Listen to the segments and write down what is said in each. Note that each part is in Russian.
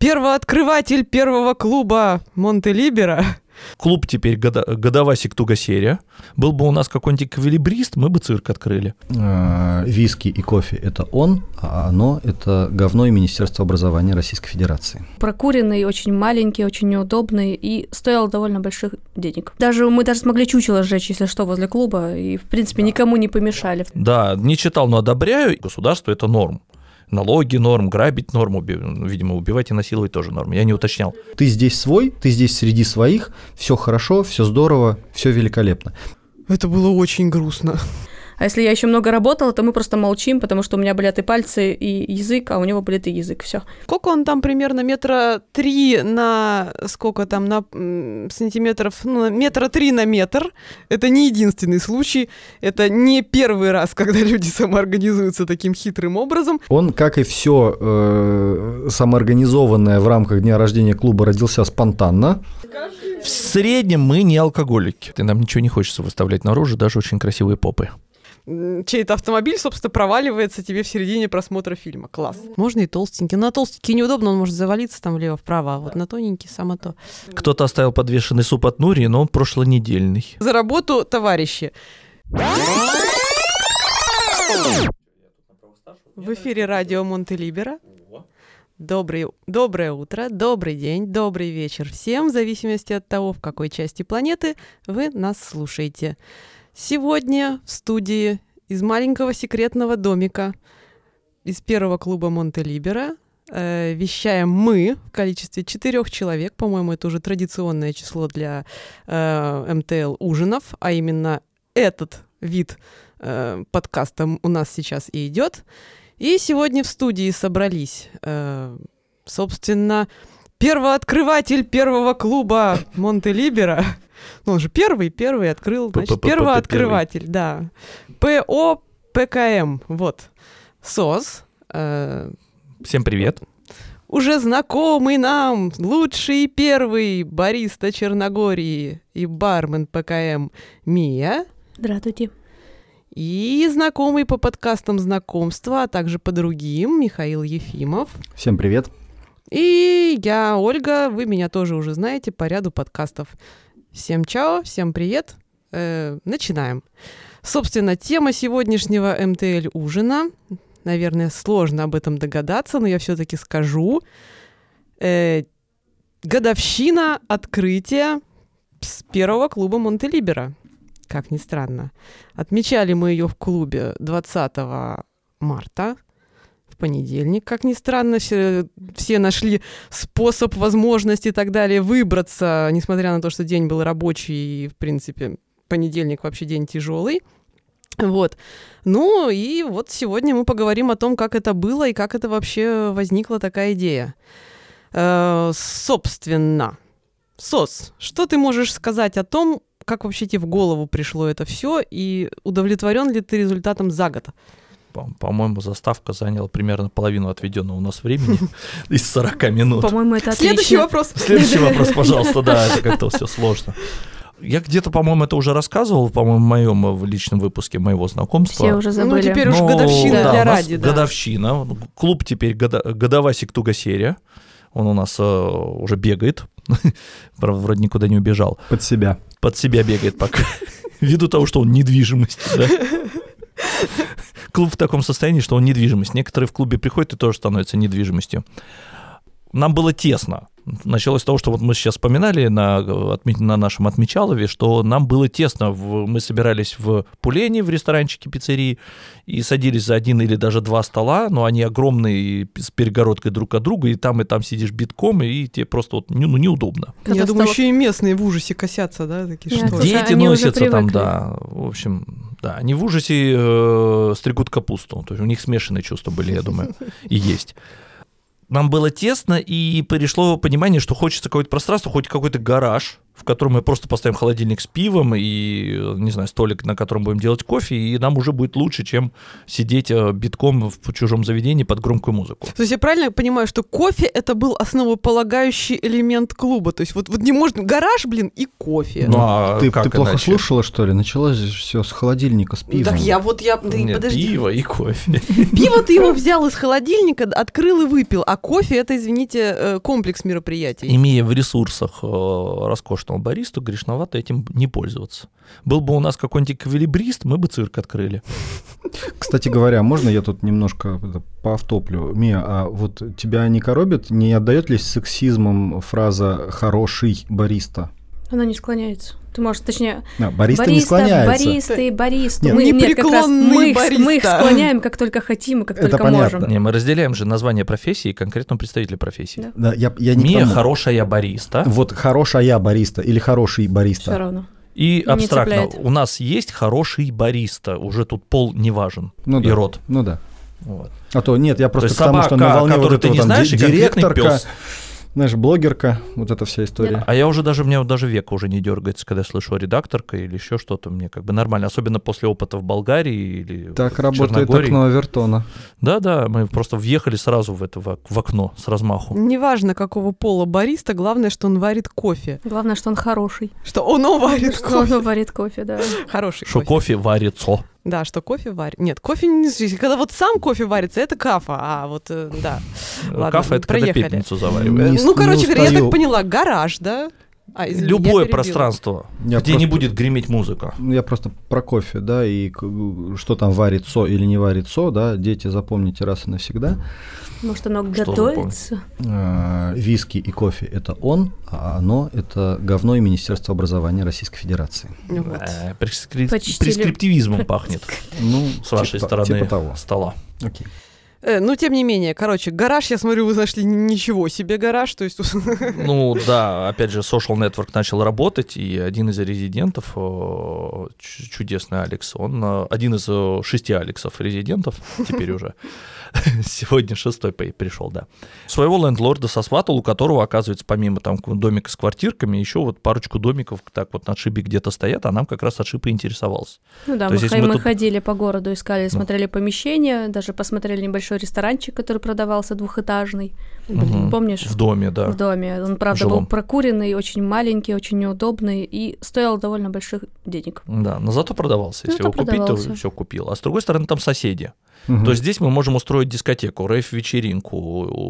первооткрыватель первого клуба Монте-Либера. Клуб теперь года, годовасик тугосерия. Был бы у нас какой-нибудь эквилибрист, мы бы цирк открыли. Э, Виски и кофе – это он, а оно – это говно и Министерство образования Российской Федерации. Прокуренный, очень маленький, очень неудобный и стоил довольно больших денег. Даже мы даже смогли чучело сжечь, если что, возле клуба, и, в принципе, никому не помешали. Да, не читал, но одобряю. Государство – это норм. Налоги норм, грабить норм, уби- видимо, убивать и насиловать тоже норм. Я не уточнял. Ты здесь свой, ты здесь среди своих, все хорошо, все здорово, все великолепно. Это было очень грустно. А если я еще много работала, то мы просто молчим, потому что у меня болят и пальцы, и язык, а у него болит и язык. Все. Сколько он там примерно метра три на сколько там на сантиметров, ну, метра три на метр. Это не единственный случай. Это не первый раз, когда люди самоорганизуются таким хитрым образом. Он, как и все самоорганизованное в рамках дня рождения клуба, родился спонтанно. В среднем мы не алкоголики. И нам ничего не хочется выставлять наружу, даже очень красивые попы. Чей-то автомобиль, собственно, проваливается тебе в середине просмотра фильма. Класс. Можно и толстенький. На толстенький неудобно, он может завалиться там влево-вправо, а вот на тоненький само то. Кто-то оставил подвешенный суп от Нури, но он прошлонедельный. За работу, товарищи. В эфире радио Монте-Либера. Добрый, доброе утро, добрый день, добрый вечер всем, в зависимости от того, в какой части планеты вы нас слушаете. Сегодня в студии из маленького секретного домика из первого клуба Монте-Либера э, вещаем мы в количестве четырех человек. По-моему, это уже традиционное число для э, МТЛ ужинов, а именно этот вид э, подкаста у нас сейчас и идет. И сегодня в студии собрались, э, собственно, первооткрыватель первого клуба Монте-Либера. Ну, он же первый, первый открыл, значит, первооткрыватель, да. ПО ПКМ, вот. СОС, э, Всем привет. уже знакомый нам, лучший первый бариста Черногории и бармен ПКМ Мия. Здравствуйте. И знакомый по подкастам знакомства, а также по другим Михаил Ефимов. Всем привет. И я, Ольга, вы меня тоже уже знаете по ряду подкастов. Всем чао, всем привет. Э, начинаем. Собственно, тема сегодняшнего МТЛ ужина. Наверное, сложно об этом догадаться, но я все-таки скажу. Э, годовщина открытия с первого клуба Монтелибера. Как ни странно. Отмечали мы ее в клубе 20 марта, понедельник. Как ни странно, все, нашли способ, возможность и так далее выбраться, несмотря на то, что день был рабочий и, в принципе, понедельник вообще день тяжелый. Вот. Ну и вот сегодня мы поговорим о том, как это было и как это вообще возникла такая идея. Э, собственно, Сос, что ты можешь сказать о том, как вообще тебе в голову пришло это все, и удовлетворен ли ты результатом за год? По- По-моему, заставка заняла примерно половину отведенного у нас времени из 40 минут. По-моему, это Следующий вопрос. Следующий вопрос, пожалуйста, да, это как-то все сложно. Я где-то, по-моему, это уже рассказывал, по-моему, в моем в личном выпуске моего знакомства. Все уже Ну, забыли. теперь уж Ну, годовщина да, для ради, да. Годовщина. Клуб теперь года- годовасик тугосерия. Он у нас э, уже бегает. Правда, вроде никуда не убежал. Под себя. Под себя бегает пока. Ввиду того, что он недвижимость, да. Клуб в таком состоянии, что он недвижимость. Некоторые в клубе приходят и тоже становятся недвижимостью. Нам было тесно. Началось с того, что вот мы сейчас вспоминали на, отме- на нашем отмечалове, что нам было тесно. Мы собирались в Пулене, в ресторанчике пиццерии, и садились за один или даже два стола, но они огромные, с перегородкой друг от друга, и там, и там сидишь битком, и тебе просто вот, ну, неудобно. Я Когда думаю, стало- еще и местные в ужасе косятся, да, такие Нет, что? Дети носятся там, да. В общем, да, они в ужасе э, стригут капусту. То есть у них смешанные чувства были, я думаю, и есть. Нам было тесно, и пришло понимание, что хочется какое-то пространство, хоть какой-то гараж, в котором мы просто поставим холодильник с пивом и, не знаю, столик, на котором будем делать кофе, и нам уже будет лучше, чем сидеть э, битком в чужом заведении под громкую музыку. То есть я правильно понимаю, что кофе это был основополагающий элемент клуба? То есть вот, вот не может гараж, блин, и кофе. Ну, а ты, как ты плохо иначе? слушала, что ли? Началось все с холодильника, с пивом. Так я вот я да, Нет, подожди. пиво и кофе. Пиво ты его взял из холодильника, открыл и выпил, а кофе это, извините, э, комплекс мероприятий. Имея в ресурсах э, роскошного баристу, грешновато этим не пользоваться. Был бы у нас какой-нибудь эквилибрист, мы бы цирк открыли. Кстати говоря, можно я тут немножко поавтоплю? Мия, а вот тебя не коробит, не отдает ли сексизмом фраза «хороший бариста»? Она не склоняется. Ты можешь, точнее, А, бариста, не склоняется. баристы, баристы. Нет, мы, нет, как раз мы их, мы их склоняем, как только хотим и как Это только понятно. можем. Не, мы разделяем же название профессии и конкретного представителя профессии. Да. Да, я, я не Мия хорошая бариста. Вот хорошая бариста или хороший Все бариста. равно. И Не абстрактно, цепляет. у нас есть хороший бариста, уже тут пол не важен, Ну и да. род. Ну да. Вот. А то нет, я просто есть к тому, что на волне вот ты не там знаешь, ди- и конкретный директорка, пёс. Знаешь, блогерка, вот эта вся история. А я уже даже, меня даже века уже не дергается, когда я слышу редакторка или еще что-то, мне как бы нормально, особенно после опыта в Болгарии или Так в работает Черногории. окно Авертона. Да-да, мы просто въехали сразу в это в ок- в окно с размаху. Неважно, какого пола бариста, главное, что он варит кофе. Главное, что он хороший. Что он варит Что кофе. он варит кофе, да. Хороший Что кофе варится. Да, что кофе варит. Нет, кофе не... Когда вот сам кофе варится, это кафа. А вот, э, да. Ладно, Кафе это когда проехали. пепельницу заваривают. Не Э, ну, короче говоря, я так поняла, гараж, да? А, извини, Любое пространство, Я где не просто- будет греметь музыка. Ну, я просто про кофе, да, и что там варит со или не варит со, да, дети, запомните раз и навсегда. Может, оно Что готовится? Э, Виски и кофе – это он, а оно – это говно и Министерство образования Российской Федерации. Вот. Э, прескри- Почти Прескриптивизмом пахнет Ну, с вашей типа- стороны Типа того. стола. Окей. Э, ну, тем не менее, короче, гараж, я смотрю, вы нашли ничего себе гараж, то есть... Ну да, опять же, Social Network начал работать, и один из резидентов, э, чудесный Алекс, он э, один из э, шести Алексов резидентов, теперь уже, сегодня шестой пришел, да. Своего лендлорда сосватал, у которого, оказывается, помимо там домика с квартирками, еще вот парочку домиков так вот на отшибе где-то стоят, а нам как раз отшиб и интересовался. Ну да, То мы, есть, мы мы тут- ходили по городу, искали, Ну. смотрели помещения, даже посмотрели небольшой ресторанчик, который продавался двухэтажный. Мгм. Помнишь? В доме, да. В доме. Он, правда, Жилом. был прокуренный, очень маленький, очень неудобный и стоил довольно больших денег. Да, но зато продавался. Если Зато его купить, продавался. то все купил. А с другой стороны, там соседи. Мгм. То есть здесь мы можем устроить дискотеку, рейв-вечеринку,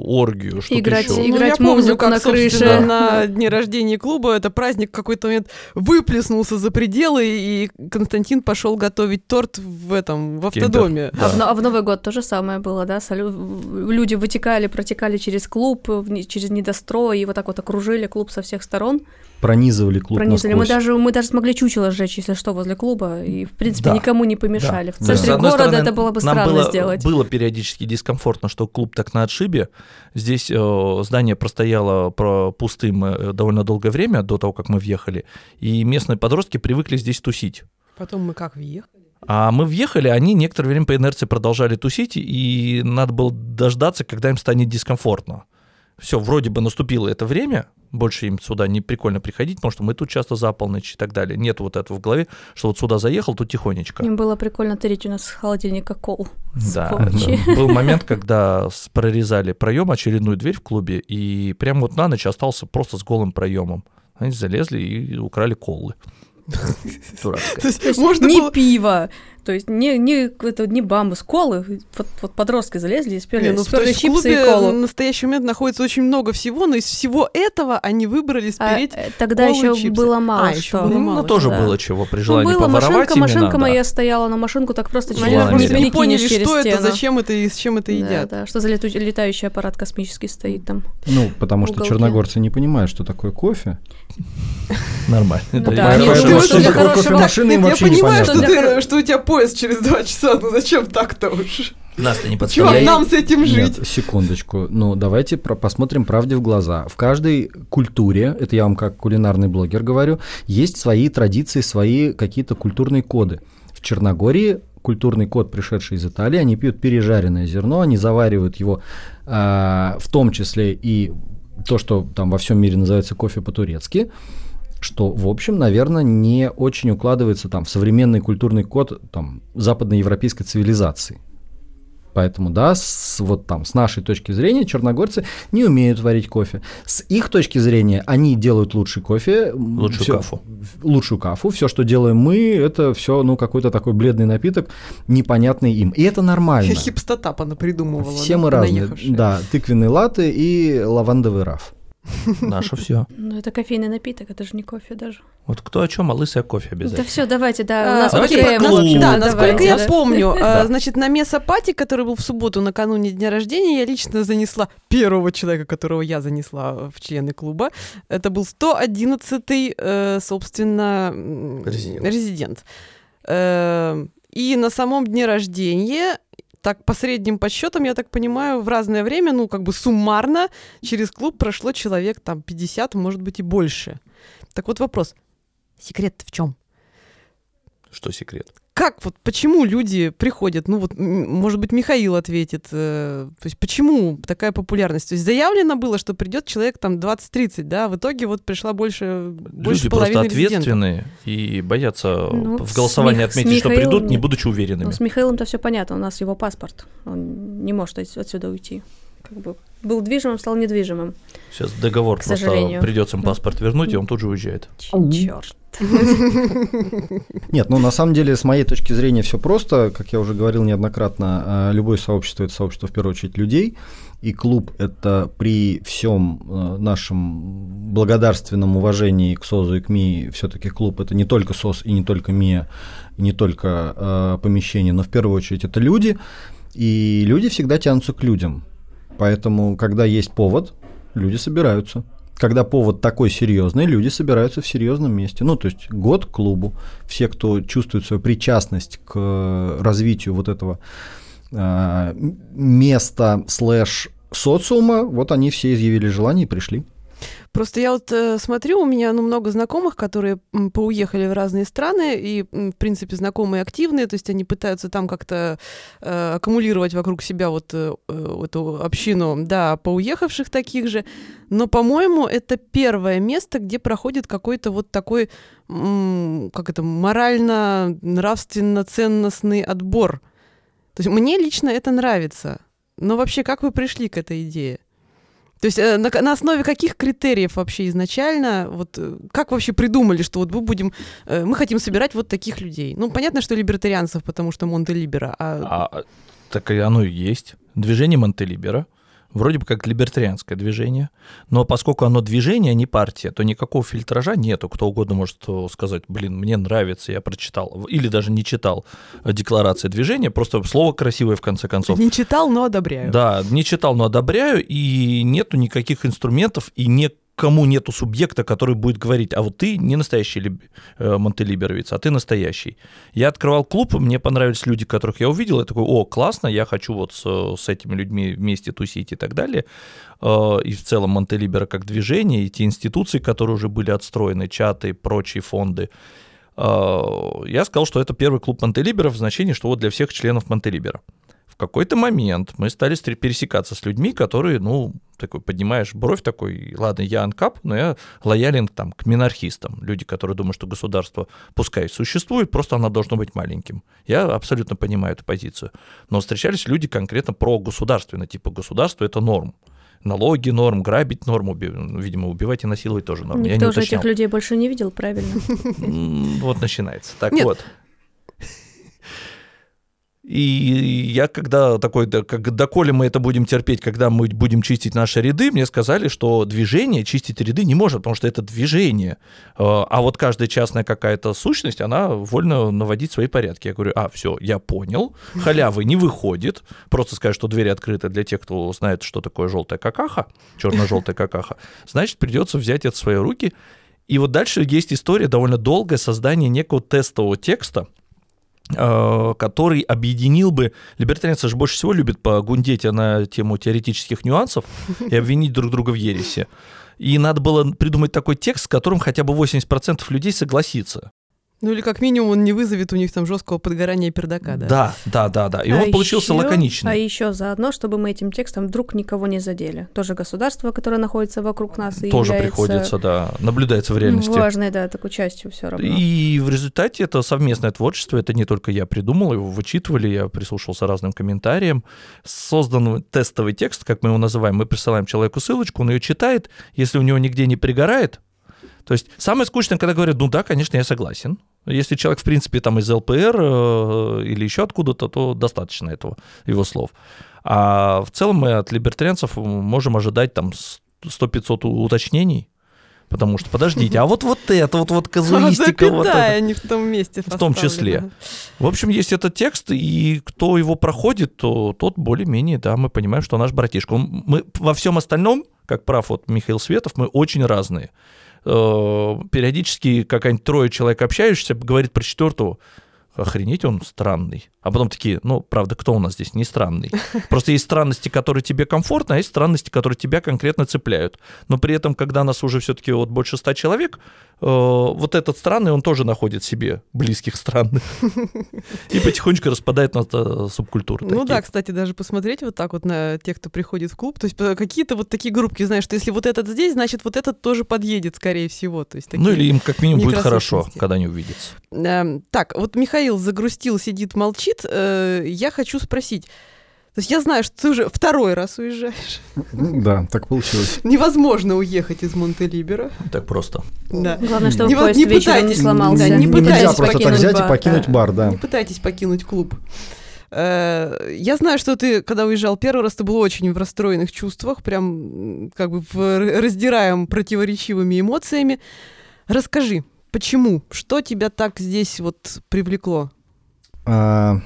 оргию, что-то Играть еще. играть Ну, я помню, как, на крыше. на дне рождения клуба это праздник в какой-то момент выплеснулся за пределы, и Константин пошел готовить торт в этом, в автодоме. Да. А, в, а в Новый год то же самое было, да? Люди вытекали, протекали через клуб, через недострой, и вот так вот окружили клуб со всех сторон. Пронизывали клуб Пронизали. Мы даже, мы даже смогли чучело сжечь, если что, возле клуба, и, в принципе, Да. никому не помешали. Да. В центре одной города стороны, это было бы странно было, сделать. Было периодически дискомфортно, что клуб так на отшибе. Здесь э, здание простояло про пустым э, довольно долгое время до того, как мы въехали. И местные подростки привыкли здесь тусить. Потом мы как въехали? А мы въехали, они некоторое время по инерции продолжали тусить, и надо было дождаться, когда им станет дискомфортно. Все, вроде бы наступило это время, больше им сюда не прикольно приходить, потому что мы тут часто за полночь и так далее. Нет вот этого в голове, что вот сюда заехал, тут тихонечко. Им было прикольно тырить у нас с холодильника кол. Да, да. Был момент, когда прорезали проем, очередную дверь в клубе, и прямо вот на ночь остался просто с голым проемом. Они залезли и украли колы. То есть можно не было... пиво, то есть не, не, это, не бамбус, колы. Вот, вот подростки залезли и спели, Не, ну, то сперли есть в чипсы и клубе колу. в настоящий момент находится очень много всего, но из всего этого они выбрали А, спереть... э, тогда колы, еще чипсы. было мало А, что. было Ну, мало тоже да. было чего при Ну, желании было, поворовать машинка, именно, машинка да. моя стояла, но машинку так просто через Они просто не поняли, что это, стену. зачем это и с чем это Да, едят. да, что за лету- летающий аппарат космический стоит там. Ну, потому что черногорцы не понимают, что такое кофе. Нормально. Ну я для я вообще понимаю, непонятно. ты, хоро- что у тебя поезд через два часа, ну зачем так-то уж? Нас-то не Чувак, подставляй. нам с этим жить. Нет, секундочку. Ну, давайте про- посмотрим правде в глаза. В каждой культуре, это я вам как кулинарный блогер говорю, есть свои традиции, свои какие-то культурные коды. В Черногории культурный код, пришедший из Италии, они пьют пережаренное зерно, они заваривают его, а, в том числе и то, что там во всем мире называется кофе по-турецки, что, в общем, наверное, не очень укладывается там в современный культурный код там, западноевропейской цивилизации. Поэтому, да, с, вот там, с нашей точки зрения, черногорцы не умеют варить кофе. С их точки зрения, они делают лучший кофе. Лучшую всё- кафу. Лучшую кафу. Все, что делаем мы, это все, ну, какой-то такой бледный напиток, непонятный им. И это нормально. Хипстота придумывала. Все мы разные. наехавшие. Да, тыквенный латте и лавандовый раф. Наше все. Ну, это кофейный напиток, это же не кофе даже. Вот кто о чем, а лысый о кофе Да обязательно. все, давайте, да. А, у нас давайте нас- клубу. Да, насколько давайте, я да. помню, Да. значит, на Месопати, который был в субботу накануне дня рождения, я лично занесла первого человека, которого я занесла в члены клуба. Это был 111-й, э, собственно, Резидент. резидент. Э, И на самом дне рождения так, по средним подсчетам, я так понимаю, в разное время, ну, как бы суммарно через клуб прошло человек там 50, может быть, и больше. Так вот вопрос. Секрет в чем? Что секрет? Как вот почему люди приходят? Ну вот, может быть, Михаил ответит. э, то есть почему такая популярность? То есть заявлено было, что придет человек там 20-30, да, а в итоге вот пришла больше, больше Люди половины просто резидентов. ответственные и боятся Ну, в голосовании Мих- отметить, что Михаилом придут, не будучи уверенными. Ну, с Михаилом-то все понятно, у нас его паспорт. Он не может от- отсюда уйти. Как бы был движимым, стал недвижимым. Сейчас договор К просто сожалению. придется им паспорт вернуть, и он тут же уезжает. Черт. Нет, ну на самом деле, с моей точки зрения, все просто. Как я уже говорил неоднократно, э, любое сообщество это сообщество в первую очередь людей. И клуб это при всем э, нашем благодарственном уважении к СОЗу и к МИ, все-таки клуб это не только СОЗ и не только МИА, и не только э, помещение, но в первую очередь это люди. И люди всегда тянутся к людям. Поэтому, когда есть повод, люди собираются. Когда повод такой серьезный, люди собираются в серьезном месте. Ну, то есть год клубу. Все, кто чувствует свою причастность к развитию вот этого м- места слэш социума, вот они все изъявили желание и пришли. Просто я вот э, смотрю, у меня ну, много знакомых, которые м, поуехали в разные страны, и, м, в принципе, знакомые активные, то есть они пытаются там как-то э, аккумулировать вокруг себя вот э, э, эту общину, да, поуехавших таких же. Но, по-моему, это первое место, где проходит какой-то вот такой, м, как это, морально-нравственно-ценностный отбор. То есть мне лично это нравится. Но вообще, как вы пришли к этой идее? То есть э, на, на основе каких критериев вообще изначально, вот э, как вообще придумали, что вот мы будем, э, мы хотим собирать вот таких людей? Ну, понятно, что либертарианцев, потому что Монте-Либера, а, А так оно и есть. Движение Монтелибера, вроде бы как либертарианское движение, но поскольку оно движение, а не партия, то никакого фильтража нету. Кто угодно может э, сказать, блин, мне нравится, я прочитал, или даже не читал э, декларации движения, просто слово красивое в конце концов. не читал, но одобряю. Да, не читал, но одобряю, и нету никаких инструментов, и никому нету субъекта, который будет говорить, а вот ты не настоящий либ- э, монтелиберовец, а ты настоящий. Я открывал клуб, мне понравились люди, которых я увидел, я такой, о, классно, я хочу вот с, с этими людьми вместе тусить и так далее. Э, И в целом Монтелибера как движение, и те институции, которые уже были отстроены, чаты, прочие фонды, э, я сказал, что это первый клуб Монтелибера в значении, что вот для всех членов Монтелибера. В какой-то момент мы стали пересекаться с людьми, которые, ну, такой поднимаешь бровь такой, ладно, я анкап, но я лоялен там, к минархистам. Люди, которые думают, что государство пускай существует, просто оно должно быть маленьким. Я абсолютно понимаю эту позицию. Но встречались люди конкретно про государственно, типа государство это норм. Налоги норм, грабить норм, уби- видимо, убивать и насиловать тоже норм. Я не Никто же уточнял. этих людей больше не видел, правильно? Вот начинается. Так Нет. вот. И я когда такой, да, как, доколе мы это будем терпеть, когда мы будем чистить наши ряды, мне сказали, что движение чистить ряды не может, потому что это движение. Э, А вот каждая частная какая-то сущность, она вольно наводить свои порядки. Я говорю, а, все, я понял, халявы не выходит, просто сказать, что двери открыты для тех, кто знает, что такое желтая какаха, черно-желтая какаха, значит, придется взять это в свои руки. И вот дальше есть история довольно долгое создание некого тестового текста, который объединил бы... Либертарианцы же больше всего любят погундеть на тему теоретических нюансов и обвинить друг друга в ересе. И надо было придумать такой текст, с которым хотя бы 80% людей согласится. Ну или как минимум он не вызовет у них там жесткого подгорания пердака, да? Да, да, да, да. И А он получился ещё- лаконичный. А еще заодно, чтобы мы этим текстом вдруг никого не задели. Тоже государство, которое находится вокруг нас и Тоже является приходится, да, наблюдается в реальности. важной, да, такой частью все равно. И в результате это совместное творчество, это не только я придумал, его вычитывали, я прислушался разным комментариям. Создан тестовый текст, как мы его называем, мы присылаем человеку ссылочку, он ее читает, если у него нигде не пригорает, то есть самое скучное, когда говорят, ну да, конечно, я согласен. Если человек, в принципе, там из ЛПР э, или еще откуда-то, то достаточно этого, его слов. А в целом мы от либертарианцев можем ожидать там 100-500 уточнений, потому что, подождите, а вот вот это, вот, вот казуистика, а вот это. не в том месте В том числе. В общем, есть этот текст, и кто его проходит, то тот более-менее, да, мы понимаем, что наш братишка. Он- Мы во всем остальном, как прав вот Михаил Светов, мы очень разные. Э, Периодически какая-нибудь трое человек общающихся говорит про четвертого, охренеть, он странный. А потом такие, ну, правда, кто у нас здесь не странный? Просто есть странности, которые тебе комфортны, а есть странности, которые тебя конкретно цепляют. Но при этом, когда нас уже все-таки вот больше ста человек, э, вот этот странный, он тоже находит себе близких странных. И потихонечку распадает на э, субкультуры. Ну да, кстати, даже посмотреть вот так вот на тех, кто приходит в клуб, то есть э, какие-то вот такие группки, знаешь, что если вот этот здесь, значит вот этот тоже подъедет, скорее всего. То есть. Ну или им как минимум будет хорошо, когда они увидятся. Эм, так, вот Михаил загрустил, сидит, молчит. Э, я хочу спросить. То есть я знаю, что ты уже второй раз уезжаешь. Да, так получилось. Невозможно уехать из Монтелибера. Так просто. Да. Главное, чтобы Не поезд не вечером не пытайтесь. сломался. Да, не Нельзя пытайтесь просто так покинуть взять и бар. покинуть Да. бар, да. Не пытайтесь покинуть клуб. Э, Я знаю, что ты, когда уезжал первый раз, ты был очень в расстроенных чувствах, прям как бы в раздираем противоречивыми эмоциями. Расскажи, почему? Что тебя так здесь вот привлекло? А,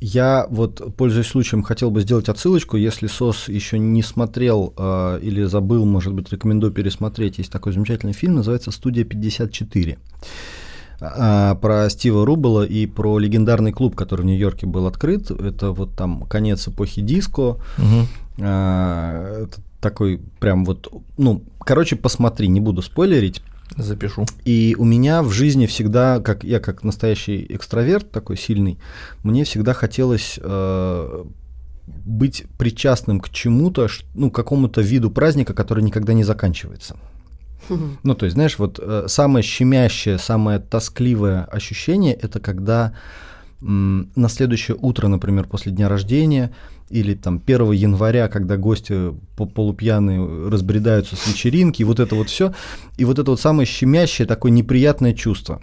Я вот, пользуясь случаем, хотел бы сделать отсылочку. Если СОС еще не смотрел а, или забыл, может быть, рекомендую пересмотреть. Есть такой замечательный фильм, называется «Студия 54». А, Про Стива Рубела и про легендарный клуб, который в Нью-Йорке был открыт. Это вот там конец эпохи диско. А, это такой прям вот, ну, короче, посмотри, не буду спойлерить. Запишу. И у меня в жизни всегда, как я как настоящий экстраверт такой сильный, мне всегда хотелось э, быть причастным к чему-то, ну, к какому-то виду праздника, который никогда не заканчивается. Ну, то есть, знаешь, вот э, самое щемящее, самое тоскливое ощущение это когда м, на следующее утро, например, после дня рождения, или там 1 января, когда гости по- полупьяные разбредаются с вечеринки, вот это вот все, и вот это вот самое щемящее, такое неприятное чувство.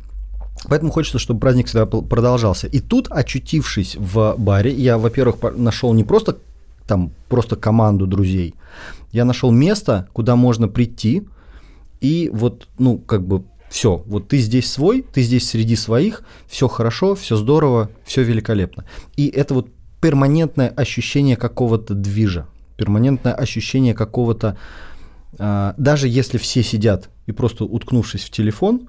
Поэтому хочется, чтобы праздник всегда продолжался. И тут, очутившись в баре, я, во-первых, нашел не просто там просто команду друзей, я нашел место, куда можно прийти, и вот, ну, как бы все, вот ты здесь свой, ты здесь среди своих, все хорошо, все здорово, все великолепно. И это вот перманентное ощущение какого-то движа, перманентное ощущение какого-то, а, даже если все сидят и просто уткнувшись в телефон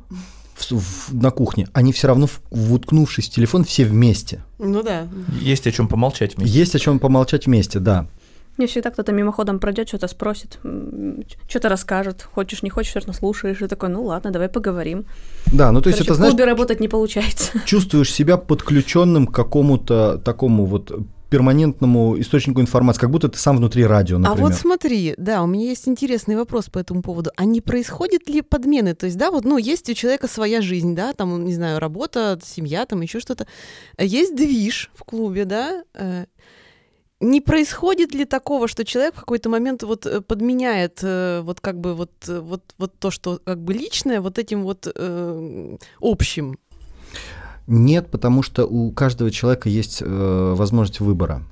в в- на кухне, они все равно, в- в- уткнувшись в телефон, все вместе. Ну да. Есть о чем помолчать вместе. Есть о чем помолчать вместе, да. Мне всегда кто-то мимоходом пройдет, что-то спросит, что-то расскажет. Хочешь, не хочешь, все равно слушаешь. И такой, ну ладно, давай поговорим. Да, ну то есть Короче, это, в знаешь, клубе работать не получается. чувствуешь себя подключенным к какому-то такому вот перманентному источнику информации, как будто ты сам внутри радио, А например. вот смотри, да, у меня есть интересный вопрос по этому поводу. А не происходит ли подмены? То есть, да, вот, ну, есть у человека своя жизнь, да, там, не знаю, работа, семья, там еще что-то. А Есть движ в клубе, да. Не происходит ли такого, что человек в какой-то момент вот э, подменяет э, вот как бы вот, э, вот, вот то, что как бы личное, вот этим вот э, общим? Нет, потому что у каждого человека есть э, возможность выбора.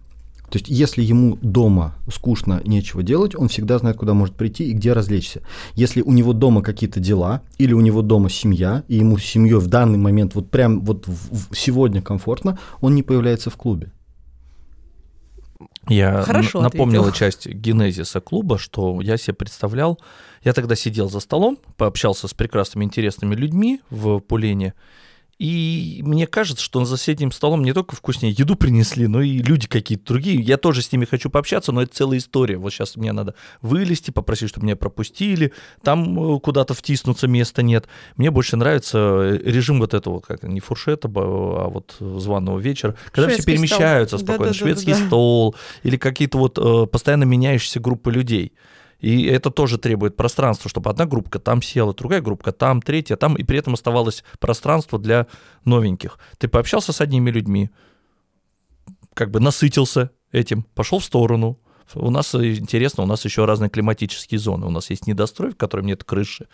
То есть, если ему дома скучно, нечего делать, он всегда знает, куда может прийти и где развлечься. Если у него дома какие-то дела, или у него дома семья, и ему с семьей в данный момент вот прям вот в- в- сегодня комфортно, он не появляется в клубе. Я Хорошо напомнила ответил. часть генезиса клуба, что я себе представлял. Я тогда сидел за столом, пообщался с прекрасными, интересными людьми в Пулене, И мне кажется, что за соседним столом не только вкуснее еду принесли, но и люди какие-то другие. Я тоже с ними хочу пообщаться, но это целая история. Вот сейчас мне надо вылезти, попросить, чтобы меня пропустили, там э, куда-то втиснуться места нет. Мне больше нравится э, режим вот этого, как не фуршета, а вот званого вечера, когда Шведский все перемещаются стол. спокойно. Да-да-да-да-да. Шведский стол или какие-то вот э, постоянно меняющиеся группы людей. И это тоже требует пространства, чтобы одна группа там села, другая группа там, третья там, и при этом оставалось пространство для новеньких. Ты пообщался с одними людьми, как бы насытился этим, пошел в сторону. У нас э, интересно, у нас еще разные климатические зоны. У нас есть недострой, в котором нет крыши.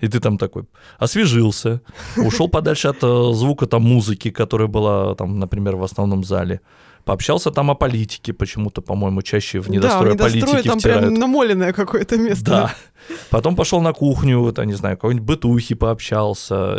И ты там такой освежился, ушел подальше от э, звука там музыки, которая была там, например, в основном зале. Пообщался там о политике, почему-то, по-моему, чаще в да, в недострое недострое политики там втирают. прям намоленное какое-то место. Да. Потом пошел на кухню, вот, я не знаю, какой-нибудь бытухи пообщался.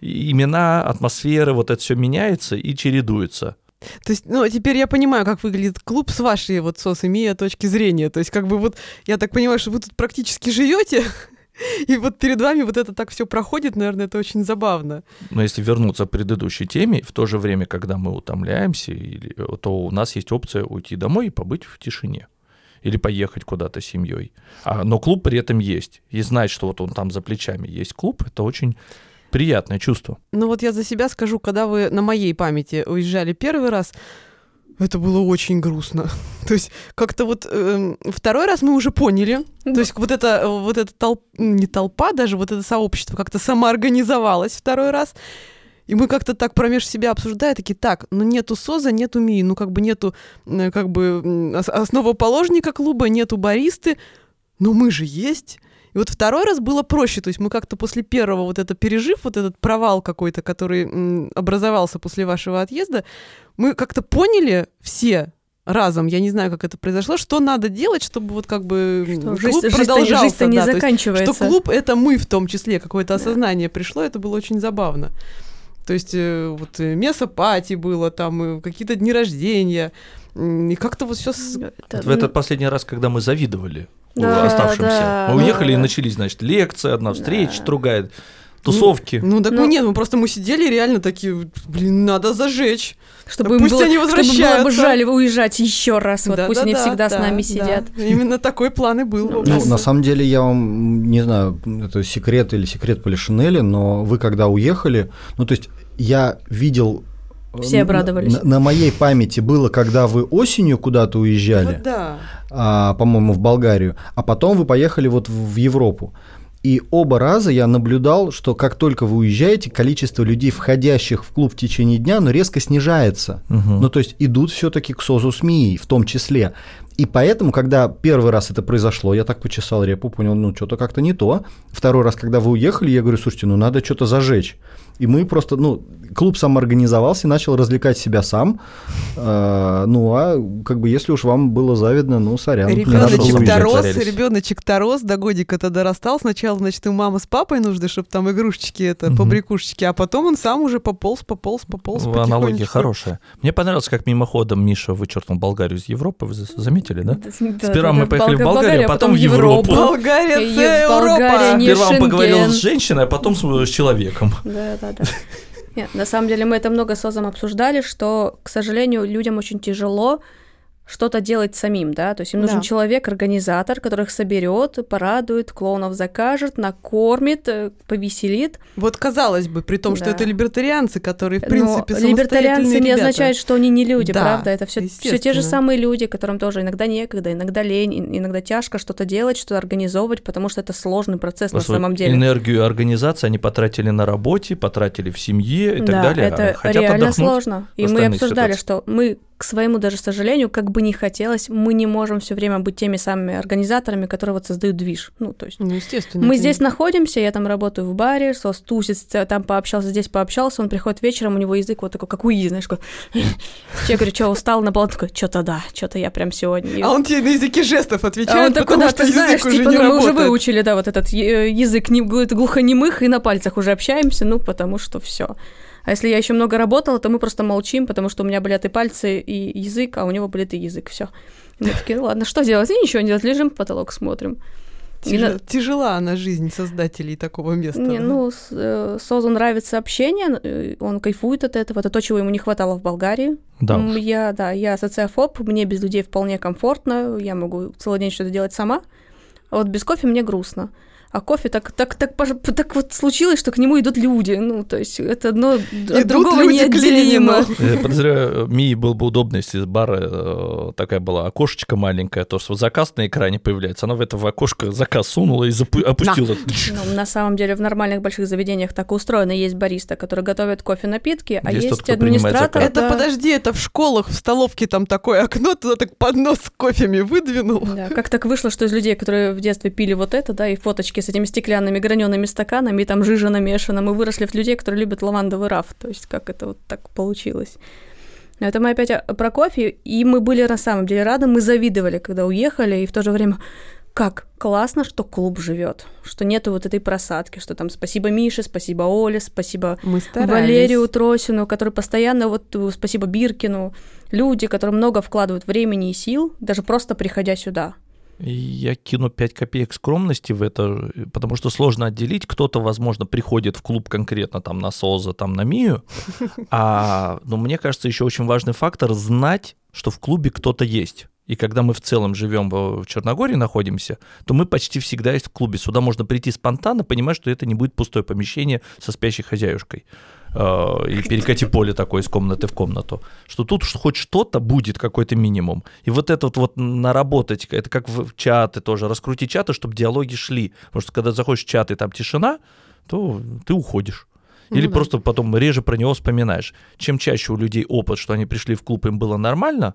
И имена, атмосферы, вот это все меняется и чередуется. То есть, ну, теперь я понимаю, как выглядит клуб с вашей вот сос имея точки зрения. То есть, как бы вот, я так понимаю, что вы тут практически живете, и вот перед вами вот это так все проходит, наверное, это очень забавно. Но если вернуться к предыдущей теме, в то же время, когда мы утомляемся, или- то у нас есть опция уйти домой и побыть в тишине. Или поехать куда-то с семьей. А, но клуб при этом есть. И знать, что вот он там за плечами есть клуб, это очень приятное чувство. Ну вот я за себя скажу, когда вы на моей памяти уезжали первый раз, это было очень грустно. То есть как-то вот эм, второй раз мы уже поняли, то есть вот это э, вот эта толп, не толпа даже, вот это сообщество как-то самоорганизовалось второй раз. И мы как-то так промеж себя обсуждая, такие, так, ну нету СОЗа, нету МИ, ну как бы нету э, как бы основоположника клуба, нету баристы, но мы же есть. И вот второй раз было проще, то есть мы как-то после первого вот это пережив, вот этот провал какой-то, который м, образовался после вашего отъезда, мы как-то поняли все разом, я не знаю, как это произошло, что надо делать, чтобы вот как бы Что клуб жизнь- продолжался. жизнь-то не да, то есть заканчивается. что клуб это мы в том числе, какое-то осознание пришло, это было очень забавно. То есть э, вот э, место пати было, там э, какие-то дни рождения, и как-то вот все... Это- В этот последний раз, когда мы завидовали Да, оставшимся. да, мы да, уехали, и да. начались, значит, лекция, одна встреча, Да. другая, тусовки. Ну, так Ну- нет, мы просто мы сидели и реально такие, блин, надо зажечь. Чтобы им Пусть было, они чтобы было бы возвращаются. жаль уезжать еще раз. Вот пусть они Да-да-да, всегда с да, нами да. сидят. Именно такой план и был. Ну, Ну, на самом деле, я вам не знаю, это секрет или секрет Полишинеля, но вы когда уехали, ну, то есть я видел... Все на- обрадовались. На, на моей памяти было, когда вы осенью куда-то уезжали, Вот да. а, по-моему, в Болгарию, а потом вы поехали вот в, в Европу. И оба раза я наблюдал, что как только вы уезжаете, количество людей, входящих в клуб в течение дня, ну, резко снижается. Мгм. Ну, то есть идут все-таки к СОЗу СМИ в том числе. И поэтому, когда первый раз это произошло, я так почесал репу, понял, ну, что-то как-то не то. Второй раз, когда вы уехали, я говорю, слушайте, ну, надо что-то зажечь. И мы просто, ну, клуб самоорганизовался, начал развлекать себя сам. А, ну, а как бы, если уж вам было завидно, ну, сорян. Ребеночек дорос, зарялись. ребеночек-то рос, до годика-то дорастал. Сначала, значит, и мама с папой нужны, чтобы там игрушечки, это, Мгм. побрякушечки, а потом он сам уже пополз, пополз, пополз Ну, Аналогия хорошая. Мне понравилось, как мимоходом Миша вычеркнул Болгарию из Европы. Вы за- заметили, да? Да, Сперва мы да, поехали в Болга- Болгарию, а потом в Европу. Болгария, Европа. Сперва он поговорил с женщиной, а потом с, с человеком. Да, да, да. Нет, на самом деле мы это много с Озом обсуждали, что, к сожалению, людям очень тяжело что-то делать самим, да, то есть им нужен Да. человек, организатор, который их соберет, порадует, клоунов закажет, накормит, э, повеселит. Вот казалось бы, при том, что Да. это либертарианцы, которые, в Но принципе, либертарианцы самостоятельные не ребята. означает, что они не люди, Да, правда? Это все, все те же самые люди, которым тоже иногда некогда, иногда лень, ин- иногда тяжко что-то делать, что-то организовывать, потому что это сложный процесс на Просто вот самом деле. Энергию организации они потратили на работе, потратили в семье и так да, далее. а это Хотят реально отдохнуть. сложно. И мы обсуждали, ситуациях. что мы, к своему даже сожалению, как бы не хотелось, мы не можем все время быть теми самыми организаторами, которые вот создают движ. Ну, то есть Ну, естественно. мы здесь находимся, я там работаю в баре, сос тусит, там пообщался, здесь пообщался, он приходит вечером, у него язык вот такой, как у Изи, знаешь, такой. Я говорю, что, устал на балкон? Такой, что-то да, что-то я прям сегодня. И- А он тебе на языке жестов а отвечает, он такой, да, ты знаешь, типа, ну, мы уже выучили, да, вот этот э, язык глухонемых, и на пальцах уже общаемся, ну, потому что все. А если я еще много работала, то мы просто молчим, потому что у меня болят и пальцы, и язык, а у него болит и язык, все. Мы такие, ну ладно, что делать? И ничего не делать, лежим в потолок, смотрим. Тяжел- Тяжела она жизнь создателей такого места. Не, да. ну, э, Созу нравится общение, э, он кайфует от этого. Это то, чего ему не хватало в Болгарии. Да. М, Я, да, я социофоб, мне без людей вполне комфортно, я могу целый день что-то делать сама. А вот без кофе мне грустно. А кофе так, так, так, так вот случилось, что к нему идут люди. Ну, то есть это одно от Идут другого неотделимо. Я подозреваю, Мии было бы удобно, если из бара э, такая была окошечко маленькое, то, что заказ на экране появляется. Она в это в окошко заказ сунула и запу- опустила. Ну, на самом деле в нормальных больших заведениях так и устроено. Есть бариста, который готовит кофе, напитки, а Есть есть, тот, администратор. Это да. подожди, это в школах, в столовке там такое окно, туда так поднос с кофеми выдвинул. Да, как так вышло, что из людей, которые в детстве пили вот это, да, и фоточки с этими стеклянными гранеными стаканами, и там жижа намешана, мы выросли в людей, которые любят лавандовый раф. То есть как это вот так получилось. Но Это мы опять про кофе, и мы были на самом деле рады, мы завидовали, когда уехали, и в то же время как классно, что клуб живет, что нету вот этой просадки, что там спасибо Мише, спасибо Оле, спасибо Мы старались. Валерию Тросину, который постоянно, вот э, спасибо Биркину, люди, которые много вкладывают времени и сил, даже просто приходя сюда. Я кину 5 копеек скромности в это, потому что сложно отделить. Кто-то, возможно, приходит в клуб конкретно там на Соза, там на Мию. А, ну, мне кажется, еще очень важный фактор знать, что в клубе кто-то есть. И когда мы в целом живем в Черногории, находимся, то мы почти всегда есть в клубе. Сюда можно прийти спонтанно, понимая, что это не будет пустое помещение со спящей хозяюшкой. Э, И перекати поле такое из комнаты в комнату. Что тут хоть что-то будет, какой-то минимум. И вот это вот, вот наработать, это как в чаты тоже, раскрутить чаты, чтобы диалоги шли. Потому что когда заходишь в чат и там тишина, то ты уходишь. Ну Или да. просто потом реже про него вспоминаешь. Чем чаще у людей опыт, что они пришли в клуб, им было нормально,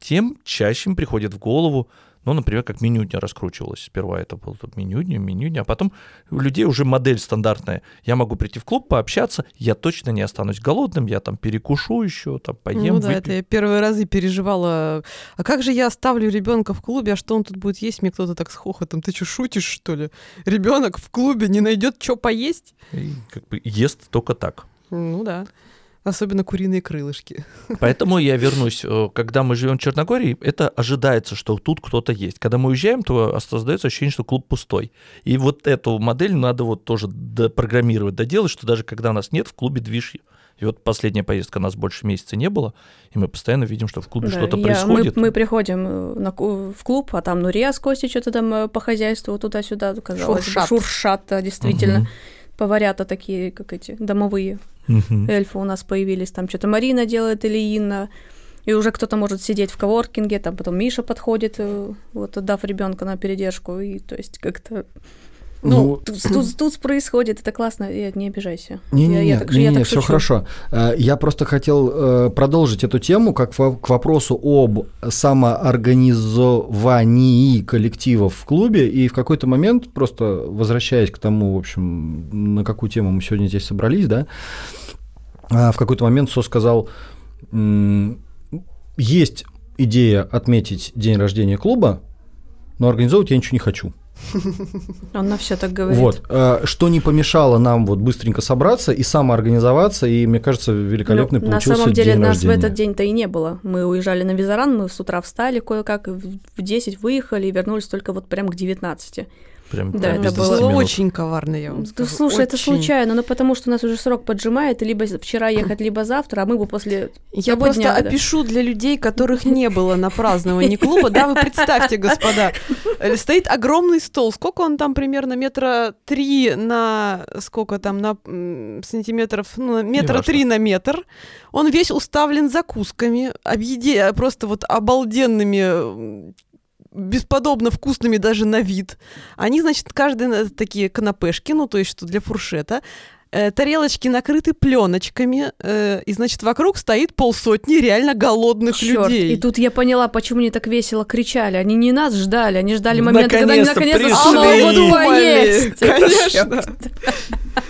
тем чаще им приходит в голову, ну, например, как меню дня раскручивалось. Сперва это было там меню дня, меню дня, а потом у людей уже модель стандартная. Я могу прийти в клуб, пообщаться, я точно не останусь голодным, я там перекушу еще, там поем, ну да, выпью. это я первые разы переживала. А как же я оставлю ребенка в клубе, а что он тут будет есть? Мне кто-то так с хохотом. Ты что, шутишь, что ли? Ребенок в клубе не найдет, что поесть? И как бы ест только так. Ну да. Особенно куриные крылышки. Поэтому я вернусь, э, когда мы живем в Черногории, это ожидается, что тут кто-то есть. Когда мы уезжаем, то создается ощущение, что клуб пустой. И вот эту модель надо вот тоже допрограммировать, доделать, что даже когда нас нет, в клубе движ. И вот последняя поездка нас больше месяца не было, и мы постоянно видим, что в клубе Да, что-то я- происходит. Мы, мы приходим э, на в клуб, а там Нурия с Костей что-то там э, по хозяйству туда-сюда, казалось Шуршат. шуршат, действительно. Мгм. Поварята такие, как эти, домовые. Мгм. эльфы у нас появились, там что-то Марина делает или Инна, и уже кто-то может сидеть в коворкинге, там потом Миша подходит, э, вот отдав ребенка на передержку, и то есть как-то Ну, тут, тут, тут происходит, это классно, и не обижайся. Не-не-не, Я- я так- я так все хорошо. Э, Я просто хотел э, продолжить эту тему как к вопросу об самоорганизовании коллективов в клубе. И в какой-то момент, просто возвращаясь к тому, в общем, на какую тему мы сегодня здесь собрались, да, в какой-то момент СО сказал, есть идея отметить день рождения клуба, но организовывать я ничего не хочу. Он на все так говорит. Вот, э, что не помешало нам вот быстренько собраться и самоорганизоваться, и мне кажется, великолепный Ну, на получился самом деле день нас рождения. в этот день-то и не было. Мы уезжали на Визаран, мы с утра встали кое-как, в в 10 выехали и вернулись только вот прям к 19. Прям, Да, прям это Это было 10 было минут. очень коварно, я вам Да скажу. слушай, это Очень. случайно, но потому что у нас уже срок поджимает, либо вчера ехать, либо завтра, а мы бы после Я того просто дня, да. опишу для людей, которых не было на праздновании клуба. Да, вы представьте, господа, э, стоит огромный стол. Сколько он там примерно? Метра три на... Сколько там? На сантиметров? Ну, метра три на метр. Он весь уставлен закусками, объеде... просто вот обалденными бесподобно вкусными даже на вид. Они, значит, каждый такие канапешки, ну, то есть что для фуршета. Э, тарелочки накрыты пленочками, э, и, значит, вокруг стоит полсотни реально голодных Чёрт, людей. И тут я поняла, почему они так весело кричали. Они не нас ждали, они ждали момента, когда они Наконец-то смогут поесть. Конечно.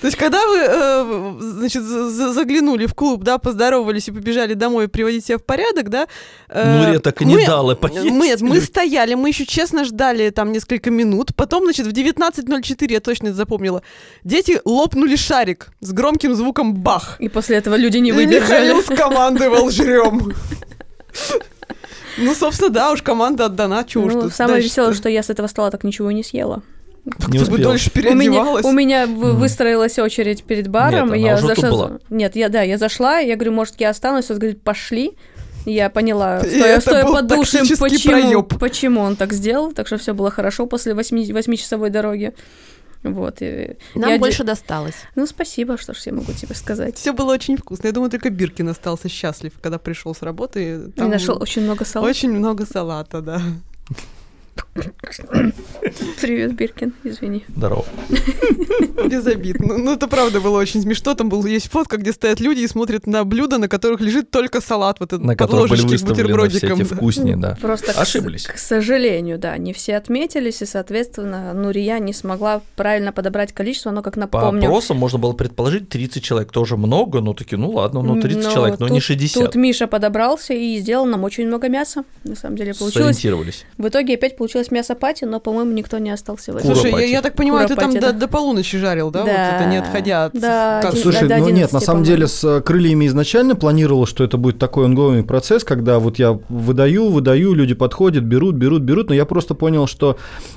То есть, когда вы, э, значит, за- за- заглянули в клуб, да, поздоровались и побежали домой приводить себя в порядок, да? э, Нурия так и не мы- дала поесть. Мы, мы стояли, мы еще честно ждали там несколько минут. Потом, значит, в 19.04, я точно это запомнила, дети лопнули шарик с громким звуком бах. И после этого люди не И выдержали. Михаил скомандовал «жрем». Ну, собственно, да, уж команда отдана, чего уж Ну, тут самое дальше-то? веселое, что я с этого стола так ничего и не съела. Не Ты бы успел. дольше У меня, переодевалась. у меня вы- Мгм. выстроилась очередь перед баром, Нет, и она я уже тут зашла. была. Нет, я да, я зашла, я говорю, может, я останусь, он говорит, пошли. Я поняла, И стоя, стоя под душем, почему, проёб. почему он так сделал, так что все было хорошо после восьми- восьмичасовой дороги. Вот. и Нам я де- больше досталось. Ну, спасибо, что ж я могу тебе сказать. Все было очень вкусно. Я думаю, только Биркин остался счастлив, когда пришел с работы. И Там нашел очень много салата. очень много салата, да. Привет, Биркин, извини. Здорово. Без обид. Ну, ну, это правда было очень смешно. Там был есть фотка, где стоят люди и смотрят на блюда, на которых лежит только салат. Вот этот На под которых были с выставлены все бутербродиком. эти вкуснее, да. Просто, к Ошиблись. К, сожалению, да, не все отметились, и, соответственно, Нурия не смогла правильно подобрать количество, но, как По напомню... опросам можно было предположить 30 человек. Тоже много, но такие, ну ладно, ну 30 но человек, но не тут- 60. Тут Миша подобрался и сделал нам очень много мяса. На самом деле получилось. Сориентировались. В итоге опять получилось мясо пати, но, по-моему, никто не остался в этом. Слушай, я, я так понимаю, ты там Куропати, до, да. до полуночи жарил, да? Вот это не отходя от... Да, как- один- Слушай, до ну нет, 11, на самом деле с э, крыльями изначально планировалось, что это будет такой онгоинг процесс, когда вот я выдаю, выдаю, люди подходят, берут, берут, берут, но я просто понял, что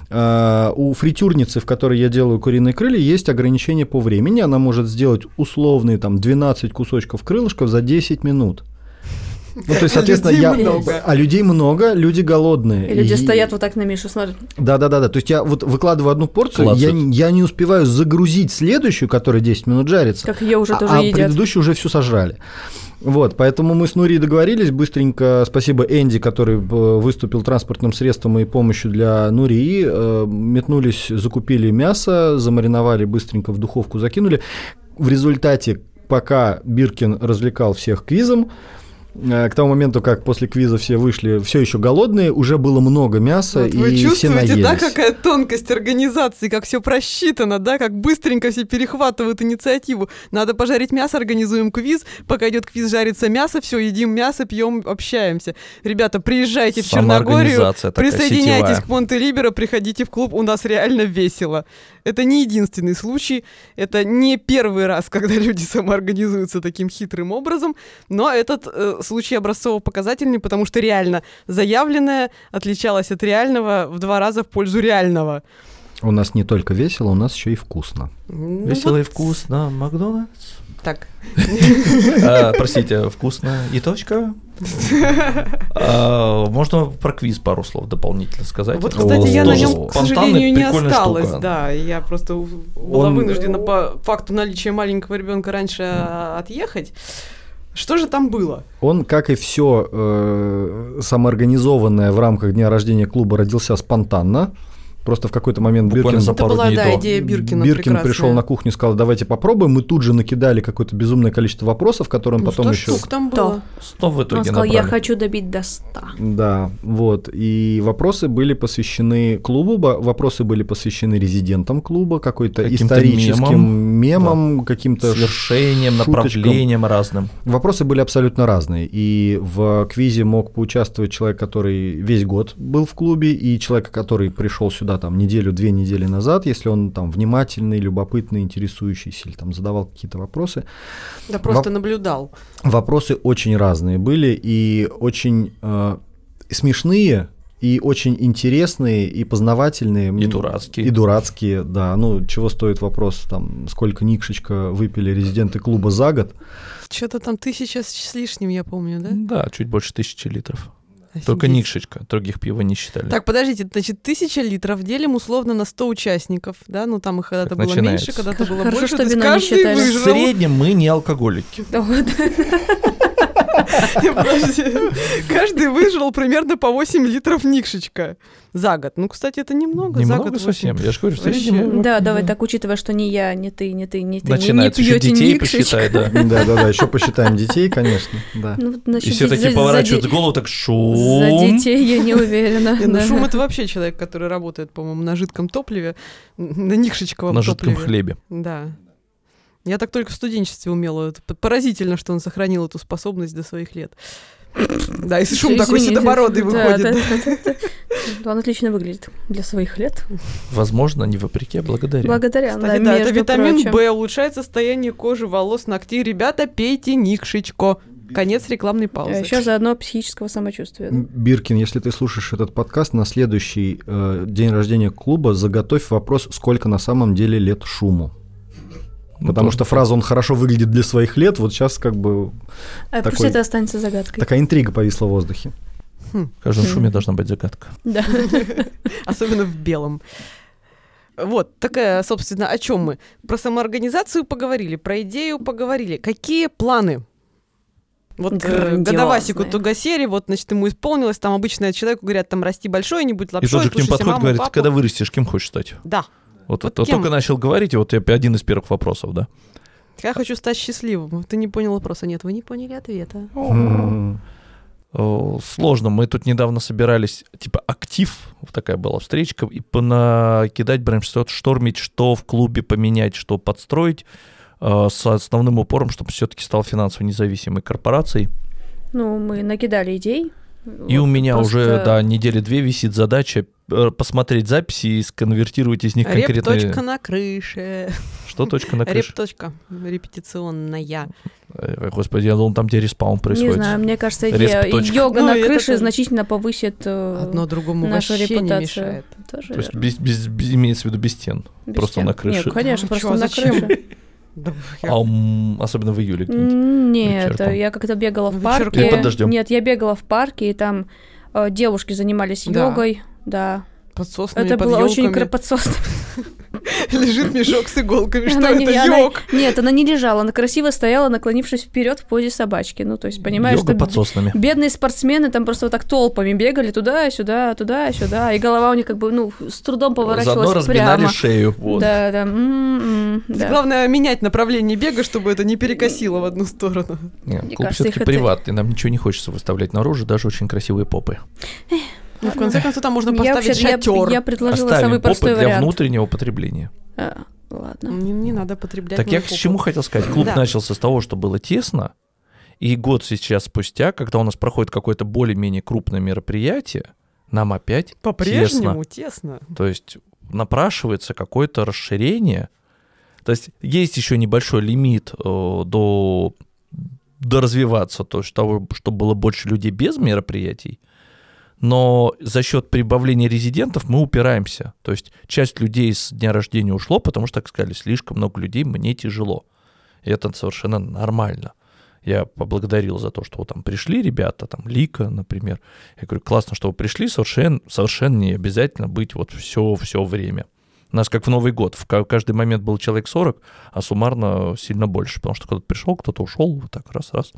э, у фритюрницы, в которой я делаю куриные крылья, есть ограничение по времени, она может сделать условные там 12 кусочков крылышков за 10 минут. Ну, то есть, соответственно, Людей я... много. А людей много, люди голодные. И люди И- стоят вот так на Мишу, смотрят. да, да, да, да. То есть я вот выкладываю одну порцию, я, я не успеваю загрузить следующую, которая 10 минут жарится. Как ее уже а, тоже а едят. предыдущую уже всю сожрали. Вот, поэтому мы с Нури договорились быстренько. Спасибо Энди, который э, выступил транспортным средством и помощью для Нури. э, Метнулись, закупили мясо, замариновали быстренько в духовку, закинули. В результате, пока Биркин развлекал всех квизом, к тому моменту, как после квиза все вышли все еще голодные, уже было много мяса, Вот и вы все чувствуете, наелись. да, какая тонкость организации, как все просчитано, да, как быстренько все перехватывают инициативу. Надо пожарить мясо, организуем квиз. Пока идет квиз, жарится мясо, все, едим мясо, пьем, общаемся. Ребята, приезжайте в Черногорию, присоединяйтесь сетевая. к Монте-Либеро, приходите в клуб, у нас реально весело. Это не единственный случай, это не первый раз, когда люди самоорганизуются таким хитрым образом, но этот э, случай образцово-показательный, потому что реально заявленное отличалось от реального в два раза в пользу реального. У нас не только весело, у нас еще и вкусно. Ну, Весело и вот вкусно, Макдональдс. Так. А, Простите, вкусно и точка. А, Можно про квиз пару слов дополнительно сказать. Вот, кстати, я на нем, к сожалению, не осталась. штука. Да, я просто была Он- вынуждена по факту наличия маленького ребенка раньше а, отъехать. Что же там было? Он, как и все самоорганизованное в рамках дня рождения клуба, родился спонтанно. Просто в какой-то момент Буквально Биркин, за Это пару была, дней да, до. идея Биркина Биркин прекрасная. пришел на кухню и сказал, давайте попробуем. Мы тут же накидали какое-то безумное количество вопросов, которые он Ну, потом 100 еще... штук там было. Сто в итоге Он сказал, я набрали. хочу добить до 100. Да, вот. И вопросы были посвящены клубу, вопросы были посвящены резидентам клуба, какой-то Каким-то историческим мемам, мемам, каким-то Свершением, шуточкам. направлением разным. Вопросы были абсолютно разные. И в квизе мог поучаствовать человек, который весь год был в клубе, и человек, который пришел сюда там неделю-две недели назад, если он там внимательный, любопытный, интересующийся или там задавал какие-то вопросы. Да просто Воп- наблюдал. Вопросы очень разные были и очень э, смешные, и очень интересные, и познавательные. И дурацкие. И дурацкие, да. Ну, чего стоит вопрос, там, сколько Никшечка выпили резиденты клуба за год. Что-то там тысяча с лишним, я помню, да? Да, чуть больше тысячи литров. Только Офигеть. Никшечка, других пива не считали. Так, подождите, значит, тысяча литров делим условно на 100 участников, да? Ну, там их когда-то было начинается. меньше, когда-то было Хорошо, больше. что вино не считали. в среднем мы не алкоголики. Вот. Подожди. Каждый выжрал примерно по 8 литров Никшечка за год. Ну, кстати, это немного. за Немного год совсем. 8. Я же говорю, в Вообще. среднем Да, давай так, учитывая, что не я, не ты, не ты, не ты, не- не еще пьете детей Никшечка. посчитай, да. Да, да, да, еще посчитаем детей, конечно. Да. Ну, вот насчет И все такие за- поворачивают за, голову, так шум. За детей я не уверена. Не, ну, шум это вообще человек, который работает, по-моему, на жидком топливе, на Никшечковом На жидком топливе. хлебе. Да. Я так только в студенчестве умела. Это поразительно, что он сохранил эту способность до своих лет. Да, и шум такой седобородый выходит. Он отлично выглядит для своих лет. Возможно, не вопреки, а благодаря. Благодаря, да, да, это витамин. В, улучшает состояние кожи, волос, ногтей. Ребята, пейте Никшечко. Конец рекламной А паузы. еще заодно психического самочувствия. да. Биркин, если ты слушаешь этот подкаст, на следующий э, день рождения клуба заготовь вопрос, сколько на самом деле лет шуму. Потому Ну, что фраза «он хорошо выглядит для своих лет» вот сейчас как бы А пусть такой- это останется загадкой. такая интрига повисла в воздухе. В каждом шуме должна быть загадка. Да. Особенно в белом. Вот, такая, собственно, о чем мы? Про самоорганизацию поговорили, про идею поговорили. Какие планы? Вот э, годовасику Тугасери, вот, значит, ему исполнилось, там обычно человеку говорят, там, расти большой, не будь И лапшой, тут же к ним подходит, говорит, папу». когда вырастешь, кем хочешь стать? Да, Вот, Вот вот кем? только начал говорить, и вот я- один из первых вопросов, да? я хочу стать счастливым. Ты не понял вопроса? Нет, вы не поняли ответа. Сложно. Мы тут недавно собирались, типа, актив, вот такая была встречка, и понакидать brainstorm, штормить, что в клубе поменять, что подстроить, э, с основным упором, чтобы все-таки стал финансово независимой корпорацией. Ну, мы накидали идей. И у Вот меня просто- уже, да, недели две висит задача э, посмотреть записи и сконвертировать из них Реп конкретные... точка на крыше. Что точка на крыше? Реп точка. Репетиционная. Господи, я думал, там, где респаун происходит. Не знаю, мне кажется, йога Ну, на это крыше тоже. значительно повысит э, Одно другому нашу вообще не репутацию. мешает. Тоже То есть без, без- без- имеется в виду без стен. Без просто стен. на крыше. Нет, конечно, Ну, просто чё, на зачем? крыше. Да, я- А, м, особенно в июле Нет, я как-то бегала в парке. Или под дождем. Нет, я бегала в парке, и там э, девушки занимались Да. йогой. Да. Под соснами, Это под было очень ёлками. подсосно. Лежит мешок с иголками. Что Она это? она- Йог. Нет, она не лежала, она красиво стояла, наклонившись вперед в позе собачки. Ну, то есть, понимаешь, Йога что под соснами. бедные спортсмены там просто вот так толпами бегали туда-сюда, туда-сюда, и голова у них как бы, ну, с трудом поворачивалась Заодно разминали прямо. шею. Вот. Да, да, м-м, да. Главное менять направление бега, чтобы это не перекосило в одну сторону. Нет, Мне клуб все-таки их это- приватный, нам ничего не хочется выставлять наружу, даже очень красивые попы. Ну, в конце концов, там можно Я поставить я- шатер. Я предложила Оставим самый простой для вариант. внутреннего потребления. А, Ладно. Не, не надо потреблять. Так я к чему хотел сказать? Клуб Да. начался с того, что было тесно, и год сейчас спустя, когда у нас проходит какое-то более-менее крупное мероприятие, нам опять По-прежнему тесно. То есть напрашивается какое-то расширение. То есть есть еще небольшой лимит э, до, до развиваться, то есть того, чтобы было больше людей без мероприятий. Но за счет прибавления резидентов мы упираемся. То есть часть людей с дня рождения ушло, потому что, так сказали, слишком много людей, мне тяжело. И это совершенно нормально. Я поблагодарил за то, что вот там пришли ребята, там Лика, например. Я говорю, классно, что вы пришли, совершенно, совершенно не обязательно быть вот все, все время. У нас как в Новый год, в ка- каждый момент был человек 40, а суммарно сильно больше, потому что кто-то пришел, кто-то ушел, вот так раз-раз.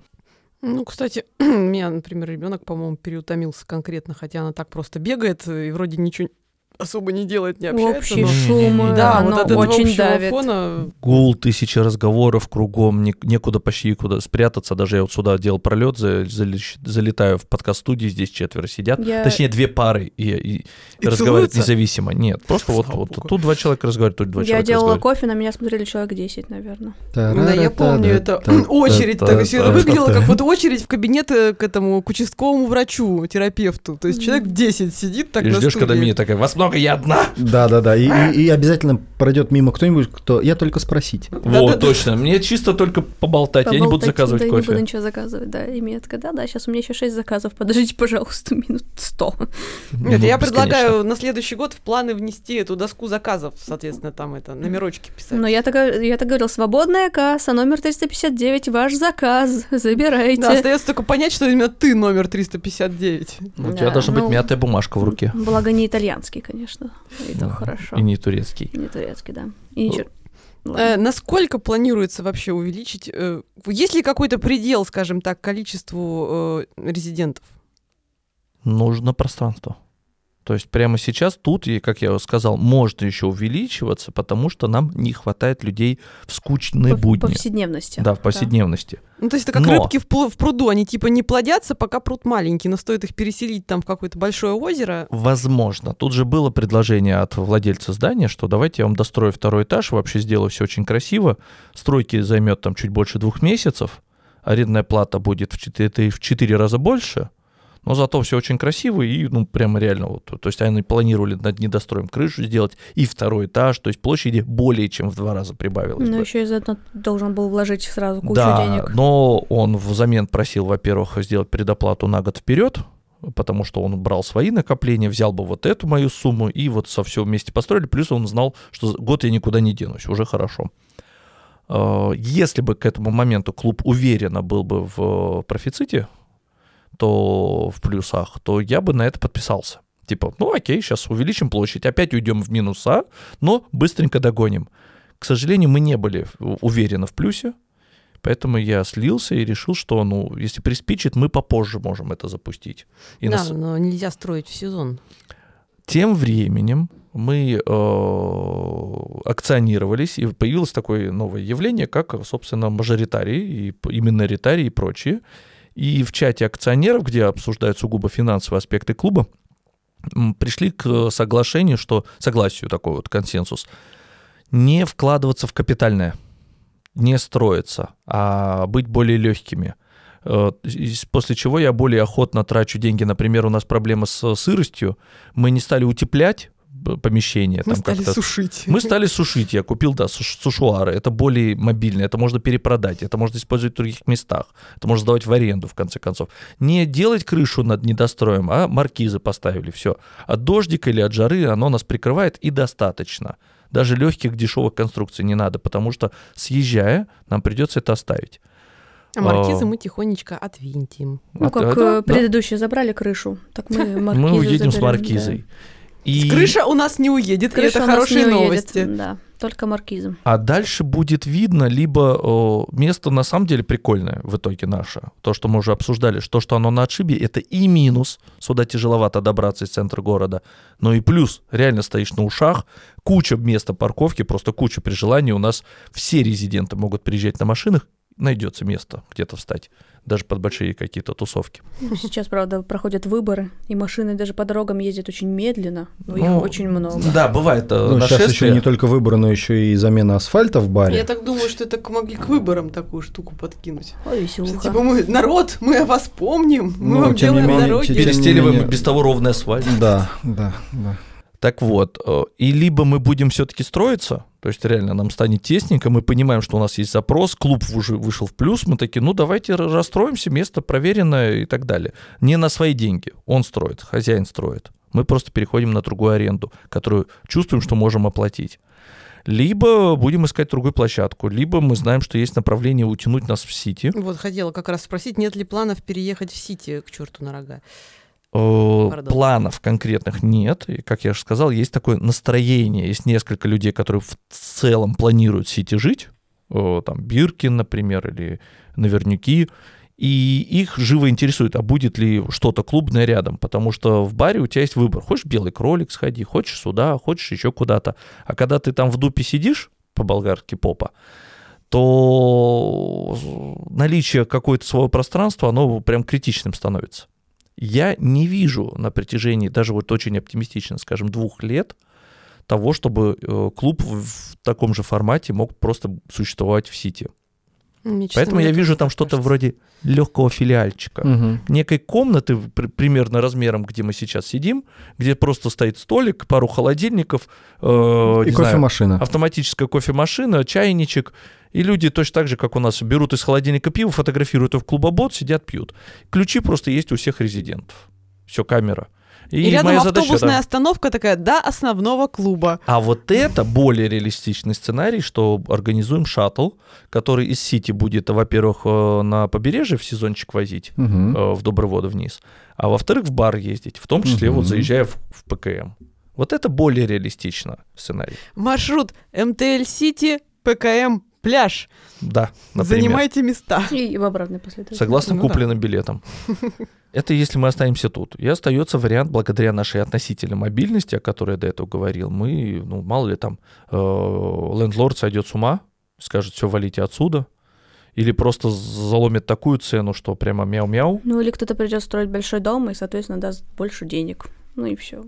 Ну, кстати, у меня, например, ребенок, по-моему, переутомился конкретно, хотя она так просто бегает и вроде ничего особо не делает, не общается. Общий но- шум, Да, оно вот этого очень давит. фона Гул, тысячи разговоров кругом, не- некуда почти куда спрятаться. Даже я вот сюда делал пролет, за- залещ- залетаю в подкаст-студии, здесь четверо сидят. Я- Точнее, две пары и, и- И разговаривают целуются? независимо. Нет, просто вот, Слава вот богу. тут два человека разговаривают, тут два Я человека делала разговаривают. кофе, на меня смотрели человек 10, наверное. Да, я помню, это очередь, так выглядело как вот очередь в кабинет к этому, к участковому врачу, терапевту. То есть человек 10 сидит так И на ждешь, когда. Мия такая, вас много, я одна. Да, да, да. И, и- и обязательно пройдет мимо кто-нибудь, кто. Я только спросить. Вот, точно. Мне чисто только поболтать, я не буду Поболтать, заказывать да, не буду кофе. ничего заказывать, да. И такая, да, да, сейчас у меня еще 6 заказов, подождите, пожалуйста, минут 100. Нет, Ну, я бесконечно. предлагаю на следующий год в планы внести эту доску заказов, соответственно, там это, номерочки писать. Но я так, я так говорил, свободная касса, номер 359, ваш заказ, забирайте. Да, остается только понять, что именно ты номер 359. У тебя Да, должна быть ну, мятая бумажка в руке. Благо не итальянский, конечно. И то хорошо. И не турецкий. Не турецкий, да. И ничего. Э, Ладно. насколько планируется вообще увеличить? э, есть ли какой-то предел, скажем так, количеству э, резидентов? Нужно пространство. То есть прямо сейчас тут, и, как я сказал, можно еще увеличиваться, потому что нам не хватает людей в скучные По- будни. повседневности. Да, в повседневности. Ну, то есть это как Но- рыбки в, в пруду, они типа не плодятся, пока пруд маленький, но стоит их переселить там в какое-то большое озеро. Возможно. Тут же было предложение от владельца здания, что давайте я вам дострою второй этаж, вообще сделаю все очень красиво. Стройки займет там чуть больше двух месяцев, арендная плата будет в четыре, в четыре раза больше, Но зато все очень красиво и, ну, прямо реально вот. То есть они планировали над недостроем крышу сделать и второй этаж, то есть площади более чем в два раза прибавилось. Ну, бы. еще и заодно должен был вложить сразу кучу да, денег. но он взамен просил, во-первых, сделать предоплату на год вперед, потому что он брал свои накопления, взял бы вот эту мою сумму и вот со всего вместе построили. Плюс он знал, что год я никуда не денусь, уже хорошо. Э, Если бы к этому моменту клуб уверенно был бы в профиците, то в плюсах, то я бы на это подписался. Типа, ну окей, сейчас увеличим площадь, опять уйдем в минуса, но быстренько догоним. К сожалению, мы не были уверены в плюсе, поэтому я слился и решил, что, ну, если приспичит, мы попозже можем это запустить. И да, нас- но нельзя строить в сезон. Тем временем мы э, акционировались, и появилось такое новое явление, как, собственно, мажоритарии, и п- и миноритарии и прочие. И в чате акционеров, где обсуждают сугубо финансовые аспекты клуба, пришли к соглашению, что, согласию такой вот консенсус, не вкладываться в капитальное, не строиться, а быть более легкими. Э, После чего я более охотно трачу деньги. Например, у нас проблема с сыростью. Мы не стали утеплять помещение. Мы там стали как-то- сушить. мы стали сушить. Я купил, да, суш- сушуары. Это более мобильно. Это можно перепродать. Это можно использовать в других местах. Это можно сдавать в аренду, в конце концов. Не делать крышу над недостроем, а маркизы поставили. Все. От дождика или от жары оно нас прикрывает и достаточно. Даже легких дешевых конструкций не надо, потому что съезжая, нам придется это оставить. А маркизы А. мы тихонечко отвинтим. Ну, От- как это- э, да. предыдущие забрали крышу, так мы маркизы Мы уедем с заберем, маркизой. И... Крыша у нас не уедет, Крыша это хорошие не уедет, новости. Да, только маркизы. А дальше будет видно, либо о, место на самом деле прикольное в итоге наше. То, что мы уже обсуждали, что, что оно на отшибе, это и минус. Сюда тяжеловато добраться из центра города. Но и плюс, реально стоишь на ушах, куча места парковки, просто куча при желании. У нас все резиденты могут приезжать на машинах, найдется место где-то встать. Даже под большие какие-то тусовки. Ну, Сейчас, правда, проходят выборы, и машины даже по дорогам ездят очень медленно, но их Ну, очень много. Да, бывает э, Ну, сейчас еще не только выборы, но еще и замена асфальта в баре. Я так думаю, что это могли к выборам такую штуку подкинуть. Ой, Что, веселуха. типа мы, народ, мы о вас помним, мы Ну, вам делаем менее, дороги. Перестеливаем менее- без того ровный асфальт. Да, да, да. Так вот, э, и либо мы будем все-таки строиться, то есть реально нам станет тесненько, мы понимаем, что у нас есть запрос, клуб уже вышел в плюс, мы такие, ну давайте ра- расстроимся, место проверенное и так далее. Не на свои деньги, он строит, хозяин строит. Мы просто переходим на другую аренду, которую чувствуем, что можем оплатить. Либо будем искать другую площадку, либо мы знаем, что есть направление утянуть нас в Сити. Вот хотела как раз спросить, нет ли планов переехать в Сити к черту на рога? Э, Пардон. Планов конкретных нет. И, как я уже сказал, есть такое настроение. Есть несколько людей, которые в целом планируют в Сити жить. Э, Там Биркин, например, или Наверняки. И их живо интересует, а будет ли что-то клубное рядом. Потому что в баре у тебя есть выбор. Хочешь белый кролик сходи, хочешь сюда, хочешь еще куда-то. А когда ты там в дупе сидишь, по-болгарски попа, то наличие какого-то своего пространства, оно прям критичным становится. Я не вижу на протяжении даже вот очень оптимистично, скажем, двух лет того, чтобы э, клуб в, таком же формате мог просто существовать в Сити. Честно Поэтому я вижу там что-то вроде легкого филиальчика. Мгм. Некой комнаты, при- примерно размером, где мы сейчас сидим, где просто стоит столик, пару холодильников, э, И не знаю, кофемашина. автоматическая кофемашина, чайничек, и люди точно так же, как у нас, берут из холодильника пиво, фотографируют его в клубобот, сидят, пьют. Ключи просто есть у всех резидентов. Все, камера. И, рядом моя задача, автобусная да. остановка такая до основного клуба. А вот это более реалистичный сценарий, что организуем шаттл, который из Сити будет, во-первых, э, на побережье в сезончик возить, э, в добрые воды вниз, а во-вторых, в бар ездить, в том числе вот Мгм. заезжая в, в ПКМ. Вот это более реалистично сценарий. Маршрут МТЛ Сити, ПКМ, пляж. Да, например. Занимайте места. И в обратной последовательности. Согласно Ну да. купленным билетам. Это если мы останемся тут. И остается вариант, благодаря нашей относительной мобильности, о которой я до этого говорил, мы, ну, мало ли там, э, лендлорд сойдет с ума, скажет, все, валите отсюда, или просто заломит такую цену, что прямо мяу-мяу. Ну или кто-то придет строить большой дом и, соответственно, даст больше денег. Ну и все.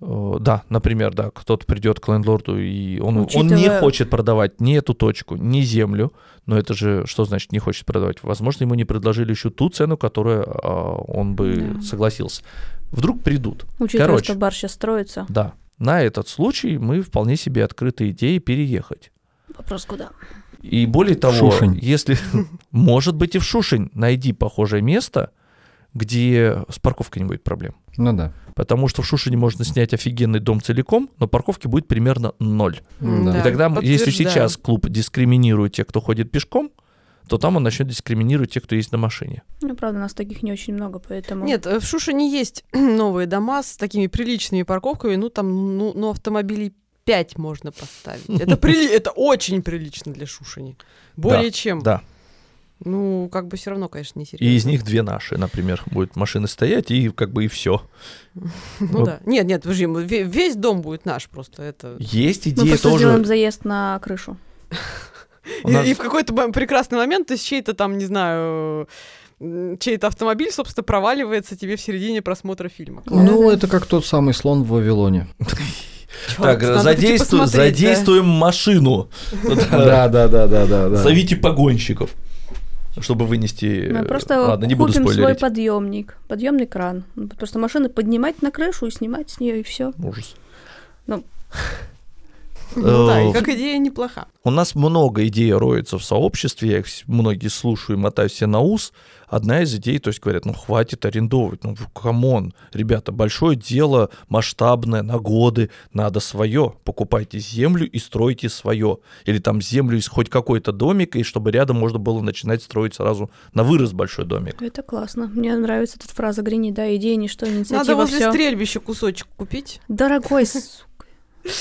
Э, Да, например, да, кто-то придет к лендлорду, и он, он не Учитывая- хочет продавать ни эту точку, ни землю. Но это же что значит не хочет продавать? Возможно, ему не предложили еще ту цену, которую а, он бы Да. согласился. Вдруг придут. Учитывая, Короче. что бар сейчас строится. Да. На этот случай мы вполне себе открыты идеей переехать. Вопрос куда? И более того, Шушень. если, может быть, и в Шушень найди похожее место, где с парковкой не будет проблем. Ну да. Потому что в Шушине можно снять офигенный дом целиком, но парковки будет примерно ноль. Да. да. И тогда, если сейчас клуб дискриминирует тех, кто ходит пешком, то там он начнет дискриминировать тех, кто есть на машине. Ну, правда, нас таких не очень много, поэтому... Нет, э, в Шушине есть новые дома с такими приличными парковками, ну там, ну, ну автомобилей 5 можно поставить. Это, прили- это очень прилично для Шушини. Более чем. Да. Ну, как бы все равно, конечно, не серьезно. И из них две наши, например, будет машины стоять, и как бы и все. Ну вот. да. Нет, нет, подожди, мы- ве- весь дом будет наш просто. Это... Есть Мы идея просто тоже. сделаем заезд на крышу. И, нас- и в какой-то прекрасный момент, то есть чей-то там, не знаю, чей-то автомобиль, собственно, проваливается тебе в середине просмотра фильма. Ну, это как тот самый слон в Вавилоне. Чёрт, Так, задействуем, посмотреть, да. задействуем машину. Да, да, да, да, да. да. Зовите погонщиков, чтобы вынести. Мы э, просто Ладно, не буду купим свой спойлерить. подъемник, подъемный кран. Ну, Просто машины поднимать на крышу и снимать с нее и все. Ужас. Ну да, и Э, как идея неплоха. У нас много идей роется в сообществе, я их многие слушаю и мотаю все на ус. Одна из идей, то есть говорят, ну хватит арендовывать, ну come on, ребята, большое дело, масштабное, на годы, надо свое. Покупайте землю и стройте свое. Или там землю из хоть какой-то домик, и чтобы рядом можно было начинать строить сразу на вырост большой домик. Это классно. Мне нравится эта фраза Грини, да, идея ничто, инициатива Надо возле всё. стрельбища кусочек купить. Дорогой,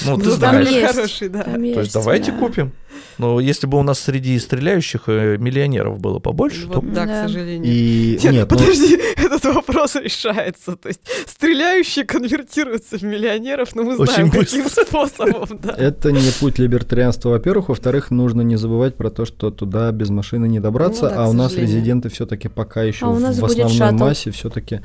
Ну, ты Ну, там знаешь. есть. хороший, да. там То есть давайте да. купим. Но если бы у нас среди стреляющих э, миллионеров было побольше, то да, Да. к сожалению. И Нет, нет, ну, подожди, этот вопрос решается. То есть стреляющие конвертируются в миллионеров, но мы Очень знаем, каким быстро. способом, да. это не путь либертарианства, во-первых. Во-вторых, нужно не забывать про то, что туда без машины не добраться, Ну да, а у нас резиденты все-таки пока еще А в основной шаттл. массе все-таки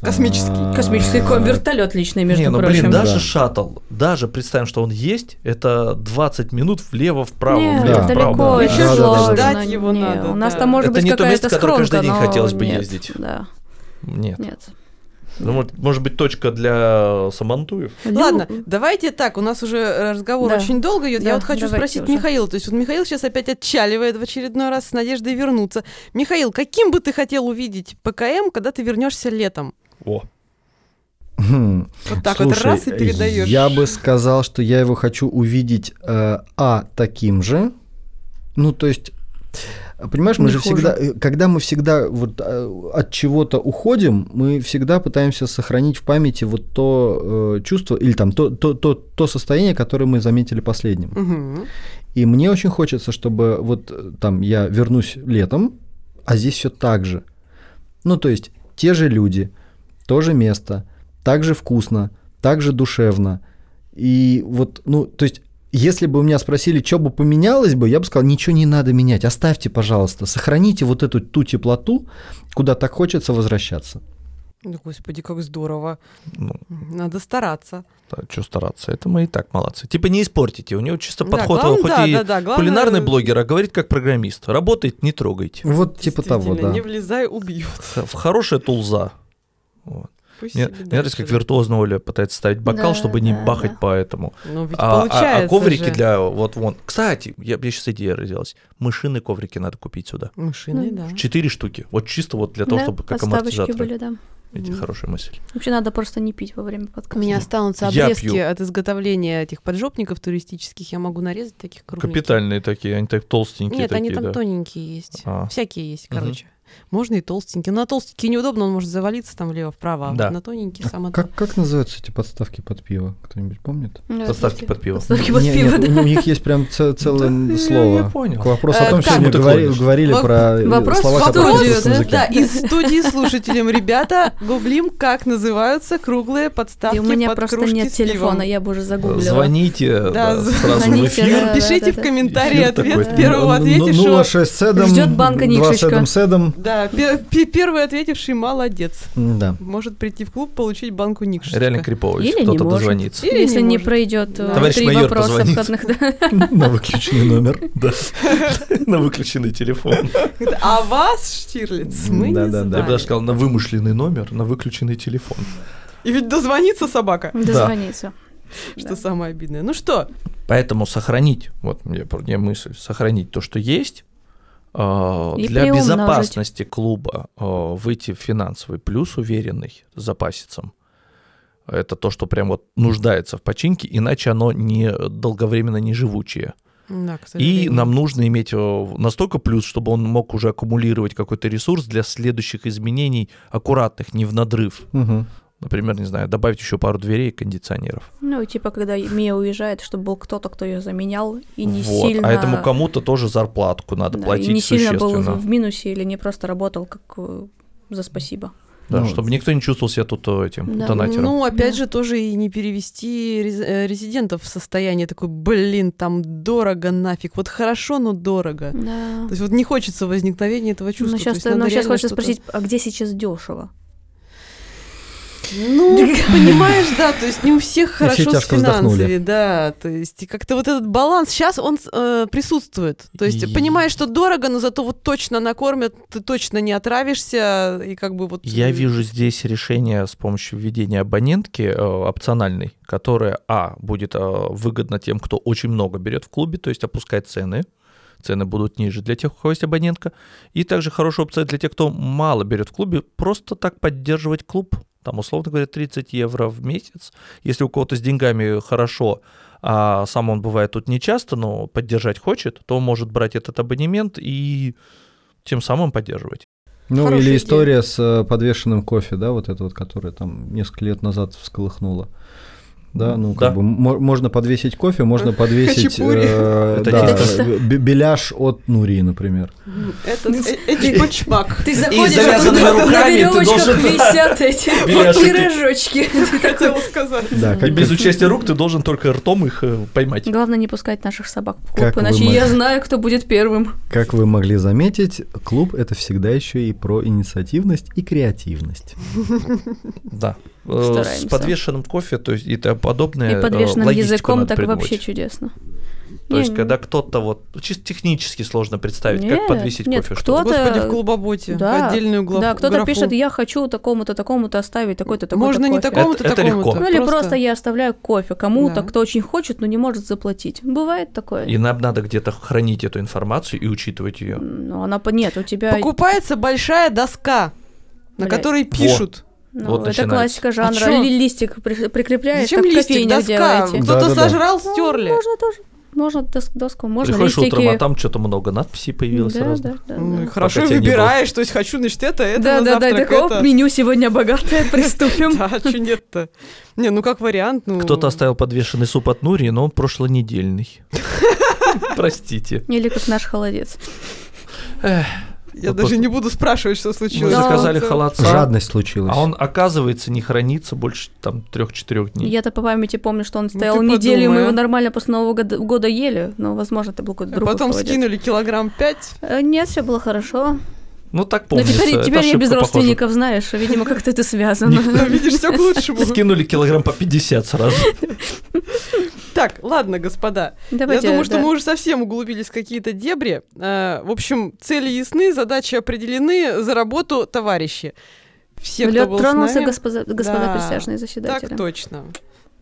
Космический. Космический ко- вертолет личный, между не, ну прочим. блин, даже Да. шаттл, даже представим, что он есть, это 20 минут влево-вправо, Нет, Да. влево-вправо. далеко, да. это Да, сложно. Ждать его Не, надо, У нас да. там может Это быть не то какая-то место, которое схронка, каждый день но хотелось бы нет, ездить. Да, Нет. нет. Ну, может, может быть, точка для Самантуев? Ладно, Лю- давайте так, у нас уже разговор Да. очень долго идет. Да, Я вот хочу спросить уже. Михаила. То есть вот Михаил сейчас опять отчаливает в очередной раз с надеждой вернуться. Михаил, каким бы ты хотел увидеть ПКМ, когда ты вернешься летом? О, Хм. Вот так вот Слушай, раз и передаешь. Я бы сказал, что я его хочу увидеть э, а таким же. Ну, то есть, понимаешь, мы Не же хуже. всегда, э, когда мы всегда вот э, от чего-то уходим, мы всегда пытаемся сохранить в памяти вот то э, чувство или там то, то, то, то состояние, которое мы заметили последним. Мгм. И мне очень хочется, чтобы вот э, там я вернусь летом, а здесь все так же. Ну, то есть те же люди, то же место, так же вкусно, так же душевно. И вот, ну, то есть если бы у меня спросили, что бы поменялось бы, я бы сказал, ничего не надо менять, оставьте, пожалуйста, сохраните вот эту ту теплоту, куда так хочется возвращаться. Ну, Господи, как здорово. ну, Надо стараться. что стараться, это мы и так молодцы. Типа не испортите, у него чисто Да, подход, главное- хоть да, и да, да, главное- кулинарный блогер, а говорит как программист. Работает, не трогайте. Вот типа того, да. Не влезай, убьют. В хорошая тулза. Вот. Пусть Мне, себе мне нравится, как виртуозно Оля пытается ставить бокал, Да, чтобы не да, бахать да. по этому. Ну, ведь А, а- получается а коврики же. для вот вон. Кстати, я, я сейчас идея родилась. Мышиные коврики надо купить сюда. Мышиные, Ну, да. Четыре штуки. Вот чисто вот для того, Да, чтобы как амортизаторы. были, да. Эти Мгм. хорошая мысль. Вообще надо просто не пить во время подкаста. У меня останутся Я обрезки пью. от изготовления этих поджопников туристических. Я могу нарезать таких кругленьких. Капитальные такие, они так толстенькие Нет, такие, они там да. тоненькие есть. А. Всякие есть, короче. Можно и толстенькие. На толстенькие неудобно, он может завалиться там влево-вправо, а Да. вот на тоненьких А самое как, как называются эти подставки под пиво? Кто-нибудь помнит? Ну, Подставки под пиво. Подставки под пиво, нет, да. у них есть прям ц- целое Да, слово. я понял. Вопросу Э, о том, что мы говорили про э, вопрос слова, которые Вопрос, да, да, из студии слушателям, ребята, гуглим, как называются круглые подставки И у меня просто нет телефона, я бы уже загуглила. Звоните Да, да, сразу в звоните, эфир. да. Пишите в да. комментарии ответ первого ответишь. 06 седом, Ждет банка два Никшечка. седом седом. Да, пе- пе- первый ответивший молодец. Да. Может прийти в клуб, получить банку Никшича. Реально крипово, если Или не кто-то может. дозвонится. Или Если не пройдет э, три вопроса входных. На выключенный номер. Да. На выключенный телефон. А вас, Штирлиц, мы не Да-да-да. Я бы даже сказал, на вымышленный номер, на выключенный телефон. И ведь дозвонится собака, Дозвониться. что Да. самое обидное. Ну что, Поэтому сохранить, вот мне, мне мысль, сохранить то, что есть, И для приумножить. безопасности клуба э, выйти в финансовый плюс уверенный с запасицем. Это то, что прям вот нуждается в починке, иначе оно не долговременно не живучее. да, И нам нужно иметь э, настолько плюс, чтобы он мог уже аккумулировать какой-то ресурс для следующих изменений аккуратных, не в надрыв. Мгм. Например, не знаю, добавить еще пару дверей и кондиционеров. Ну, и типа, когда Мия уезжает, чтобы был кто-то, кто ее заменял, и не вот. сильно... А этому кому-то тоже зарплатку надо да, и платить не сильно был в минусе или не просто работал как э, за спасибо. Да, Ну, чтобы никто не чувствовал себя тут э, этим Да. донатером. Ну, опять Да. же, тоже и не перевести рез- э, резидентов в состояние такой, блин, там дорого нафиг. Вот хорошо, но дорого. Да. То есть вот не хочется возникновения этого чувства. Ну, То сейчас, есть ну, сейчас реально хочется что-то- спросить, а где сейчас дешево? Ну, понимаешь, да, то есть не у всех хорошо с вздохнули. финансами, да, то есть как-то вот этот баланс сейчас он э, присутствует, то есть И- понимаешь, что дорого, но зато вот точно накормят, ты точно не отравишься и как бы вот. Я э, вижу здесь решение с помощью введения абонентки э, опциональной, которая, а, будет э, выгодна тем, кто очень много берет в клубе, то есть опускать цены, цены будут ниже для тех, у кого есть абонентка, и также хорошая опция для тех, кто мало берет в клубе, просто так поддерживать клуб, там, условно говоря, 30 евро в месяц, если у кого-то с деньгами хорошо, а сам он бывает тут не часто, но поддержать хочет, то он может брать этот абонемент и тем самым поддерживать. Ну, Хорошая или идея. история с э, подвешенным кофе, да, вот это вот, которая там несколько лет назад всколыхнула. Да, ну как Да. бы мо- можно подвесить кофе, можно подвесить э, Это да, чисто. бе- беляш от Нурии, например. Этот э- эти почмак. Ты заходишь, на руками ты веревочках должен- висят эти пирожочки. Хотела сказать. Да, И без участия рук ты должен только ртом их э, поймать. Главное не пускать наших собак в клуб, иначе я знаю, кто будет первым. как вы могли заметить, клуб это всегда еще и про инициативность и креативность. Да. Э, С Стараемся. подвешенным кофе, то есть и тому подобное. И подвешенным э, логистику языком так придумать. вообще чудесно. То есть, Не, когда кто-то вот чисто технически сложно представить, как Нет, подвесить нет, кофе. Кто-то- Господи, в клубоботе, Да, отдельную главу. Да, кто-то пишет, я хочу такому-то, такому-то оставить такой-то, такой-то Можно не кофе». такому-то, Это- это такому-то. легко. Ну или просто я оставляю кофе кому-то, Да. кто очень хочет, но не может заплатить. Бывает такое. И нам надо где-то хранить эту информацию и учитывать ее. Ну, она нет, у тебя... Покупается большая доска, на Блядь. которой пишут. Ну, Вот это начинается. классика жанра. А чё? Ли- листик при- прикрепляешь, Зачем как листик, доска? делаете. Кто-то Да-да-да. сожрал, Ну, стерли. Можно тоже. Можно дос- доску, можно Приходишь листики. утром, а там что-то много надписей появилось да, сразу. да, да, Ну, да. Хорошо Пока выбираешь, то есть хочу, значит, это, это Да, на да, да, завтрак, так, оп, это. меню сегодня богатое, приступим. Да, что нет-то? Не, ну как вариант, ну... Кто-то оставил подвешенный суп от Нури, но он прошлонедельный. Простите. Или как наш холодец. Я Вот даже просто- не буду спрашивать, что Мы случилось. Да. заказали Это- холодца, Жадность случилась. а он, оказывается, не хранится больше там трех-четырех дней. Я-то по памяти помню, что он стоял ты неделю, и мы подумай, его а. нормально после Нового года, года ели, но, возможно, это был какой-то А другой Потом холодец. скинули килограмм пять. Э, Нет, все было хорошо. Ну так Но помнится. теперь, это теперь я без родственников, знаешь, видимо, как-то это связано. Ну, видишь, все к лучшему. Скинули килограмм по 50 сразу. Так, ладно, господа. Давайте, Я думаю, что да. мы уже совсем углубились в какие-то дебри. Э, В общем, цели ясны, задачи определены, за работу товарищи. Все, кто Лед был с тронулся, нами. господа, господа Да, присяжные заседатели. Так точно,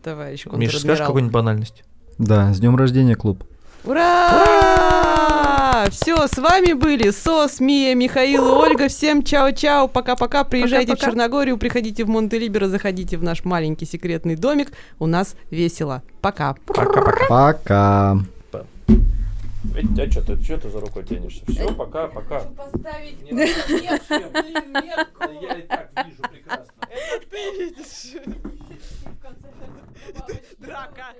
товарищ Миша, скажешь какую-нибудь банальность? Да, с днем рождения, клуб. Ура! Все, с вами были Сос, Мия, Михаил и Ольга. Всем чао-чао, пока-пока. Приезжайте Пока-пока. в Черногорию, приходите в Монтелиберо, заходите в наш маленький секретный домик. У нас весело. Пока. Пока-пока. Пока. А что ты, что ты за рукой тянешься? Все, пока, пока. Поставить Я и так вижу прекрасно. Это ты видишь. Драка.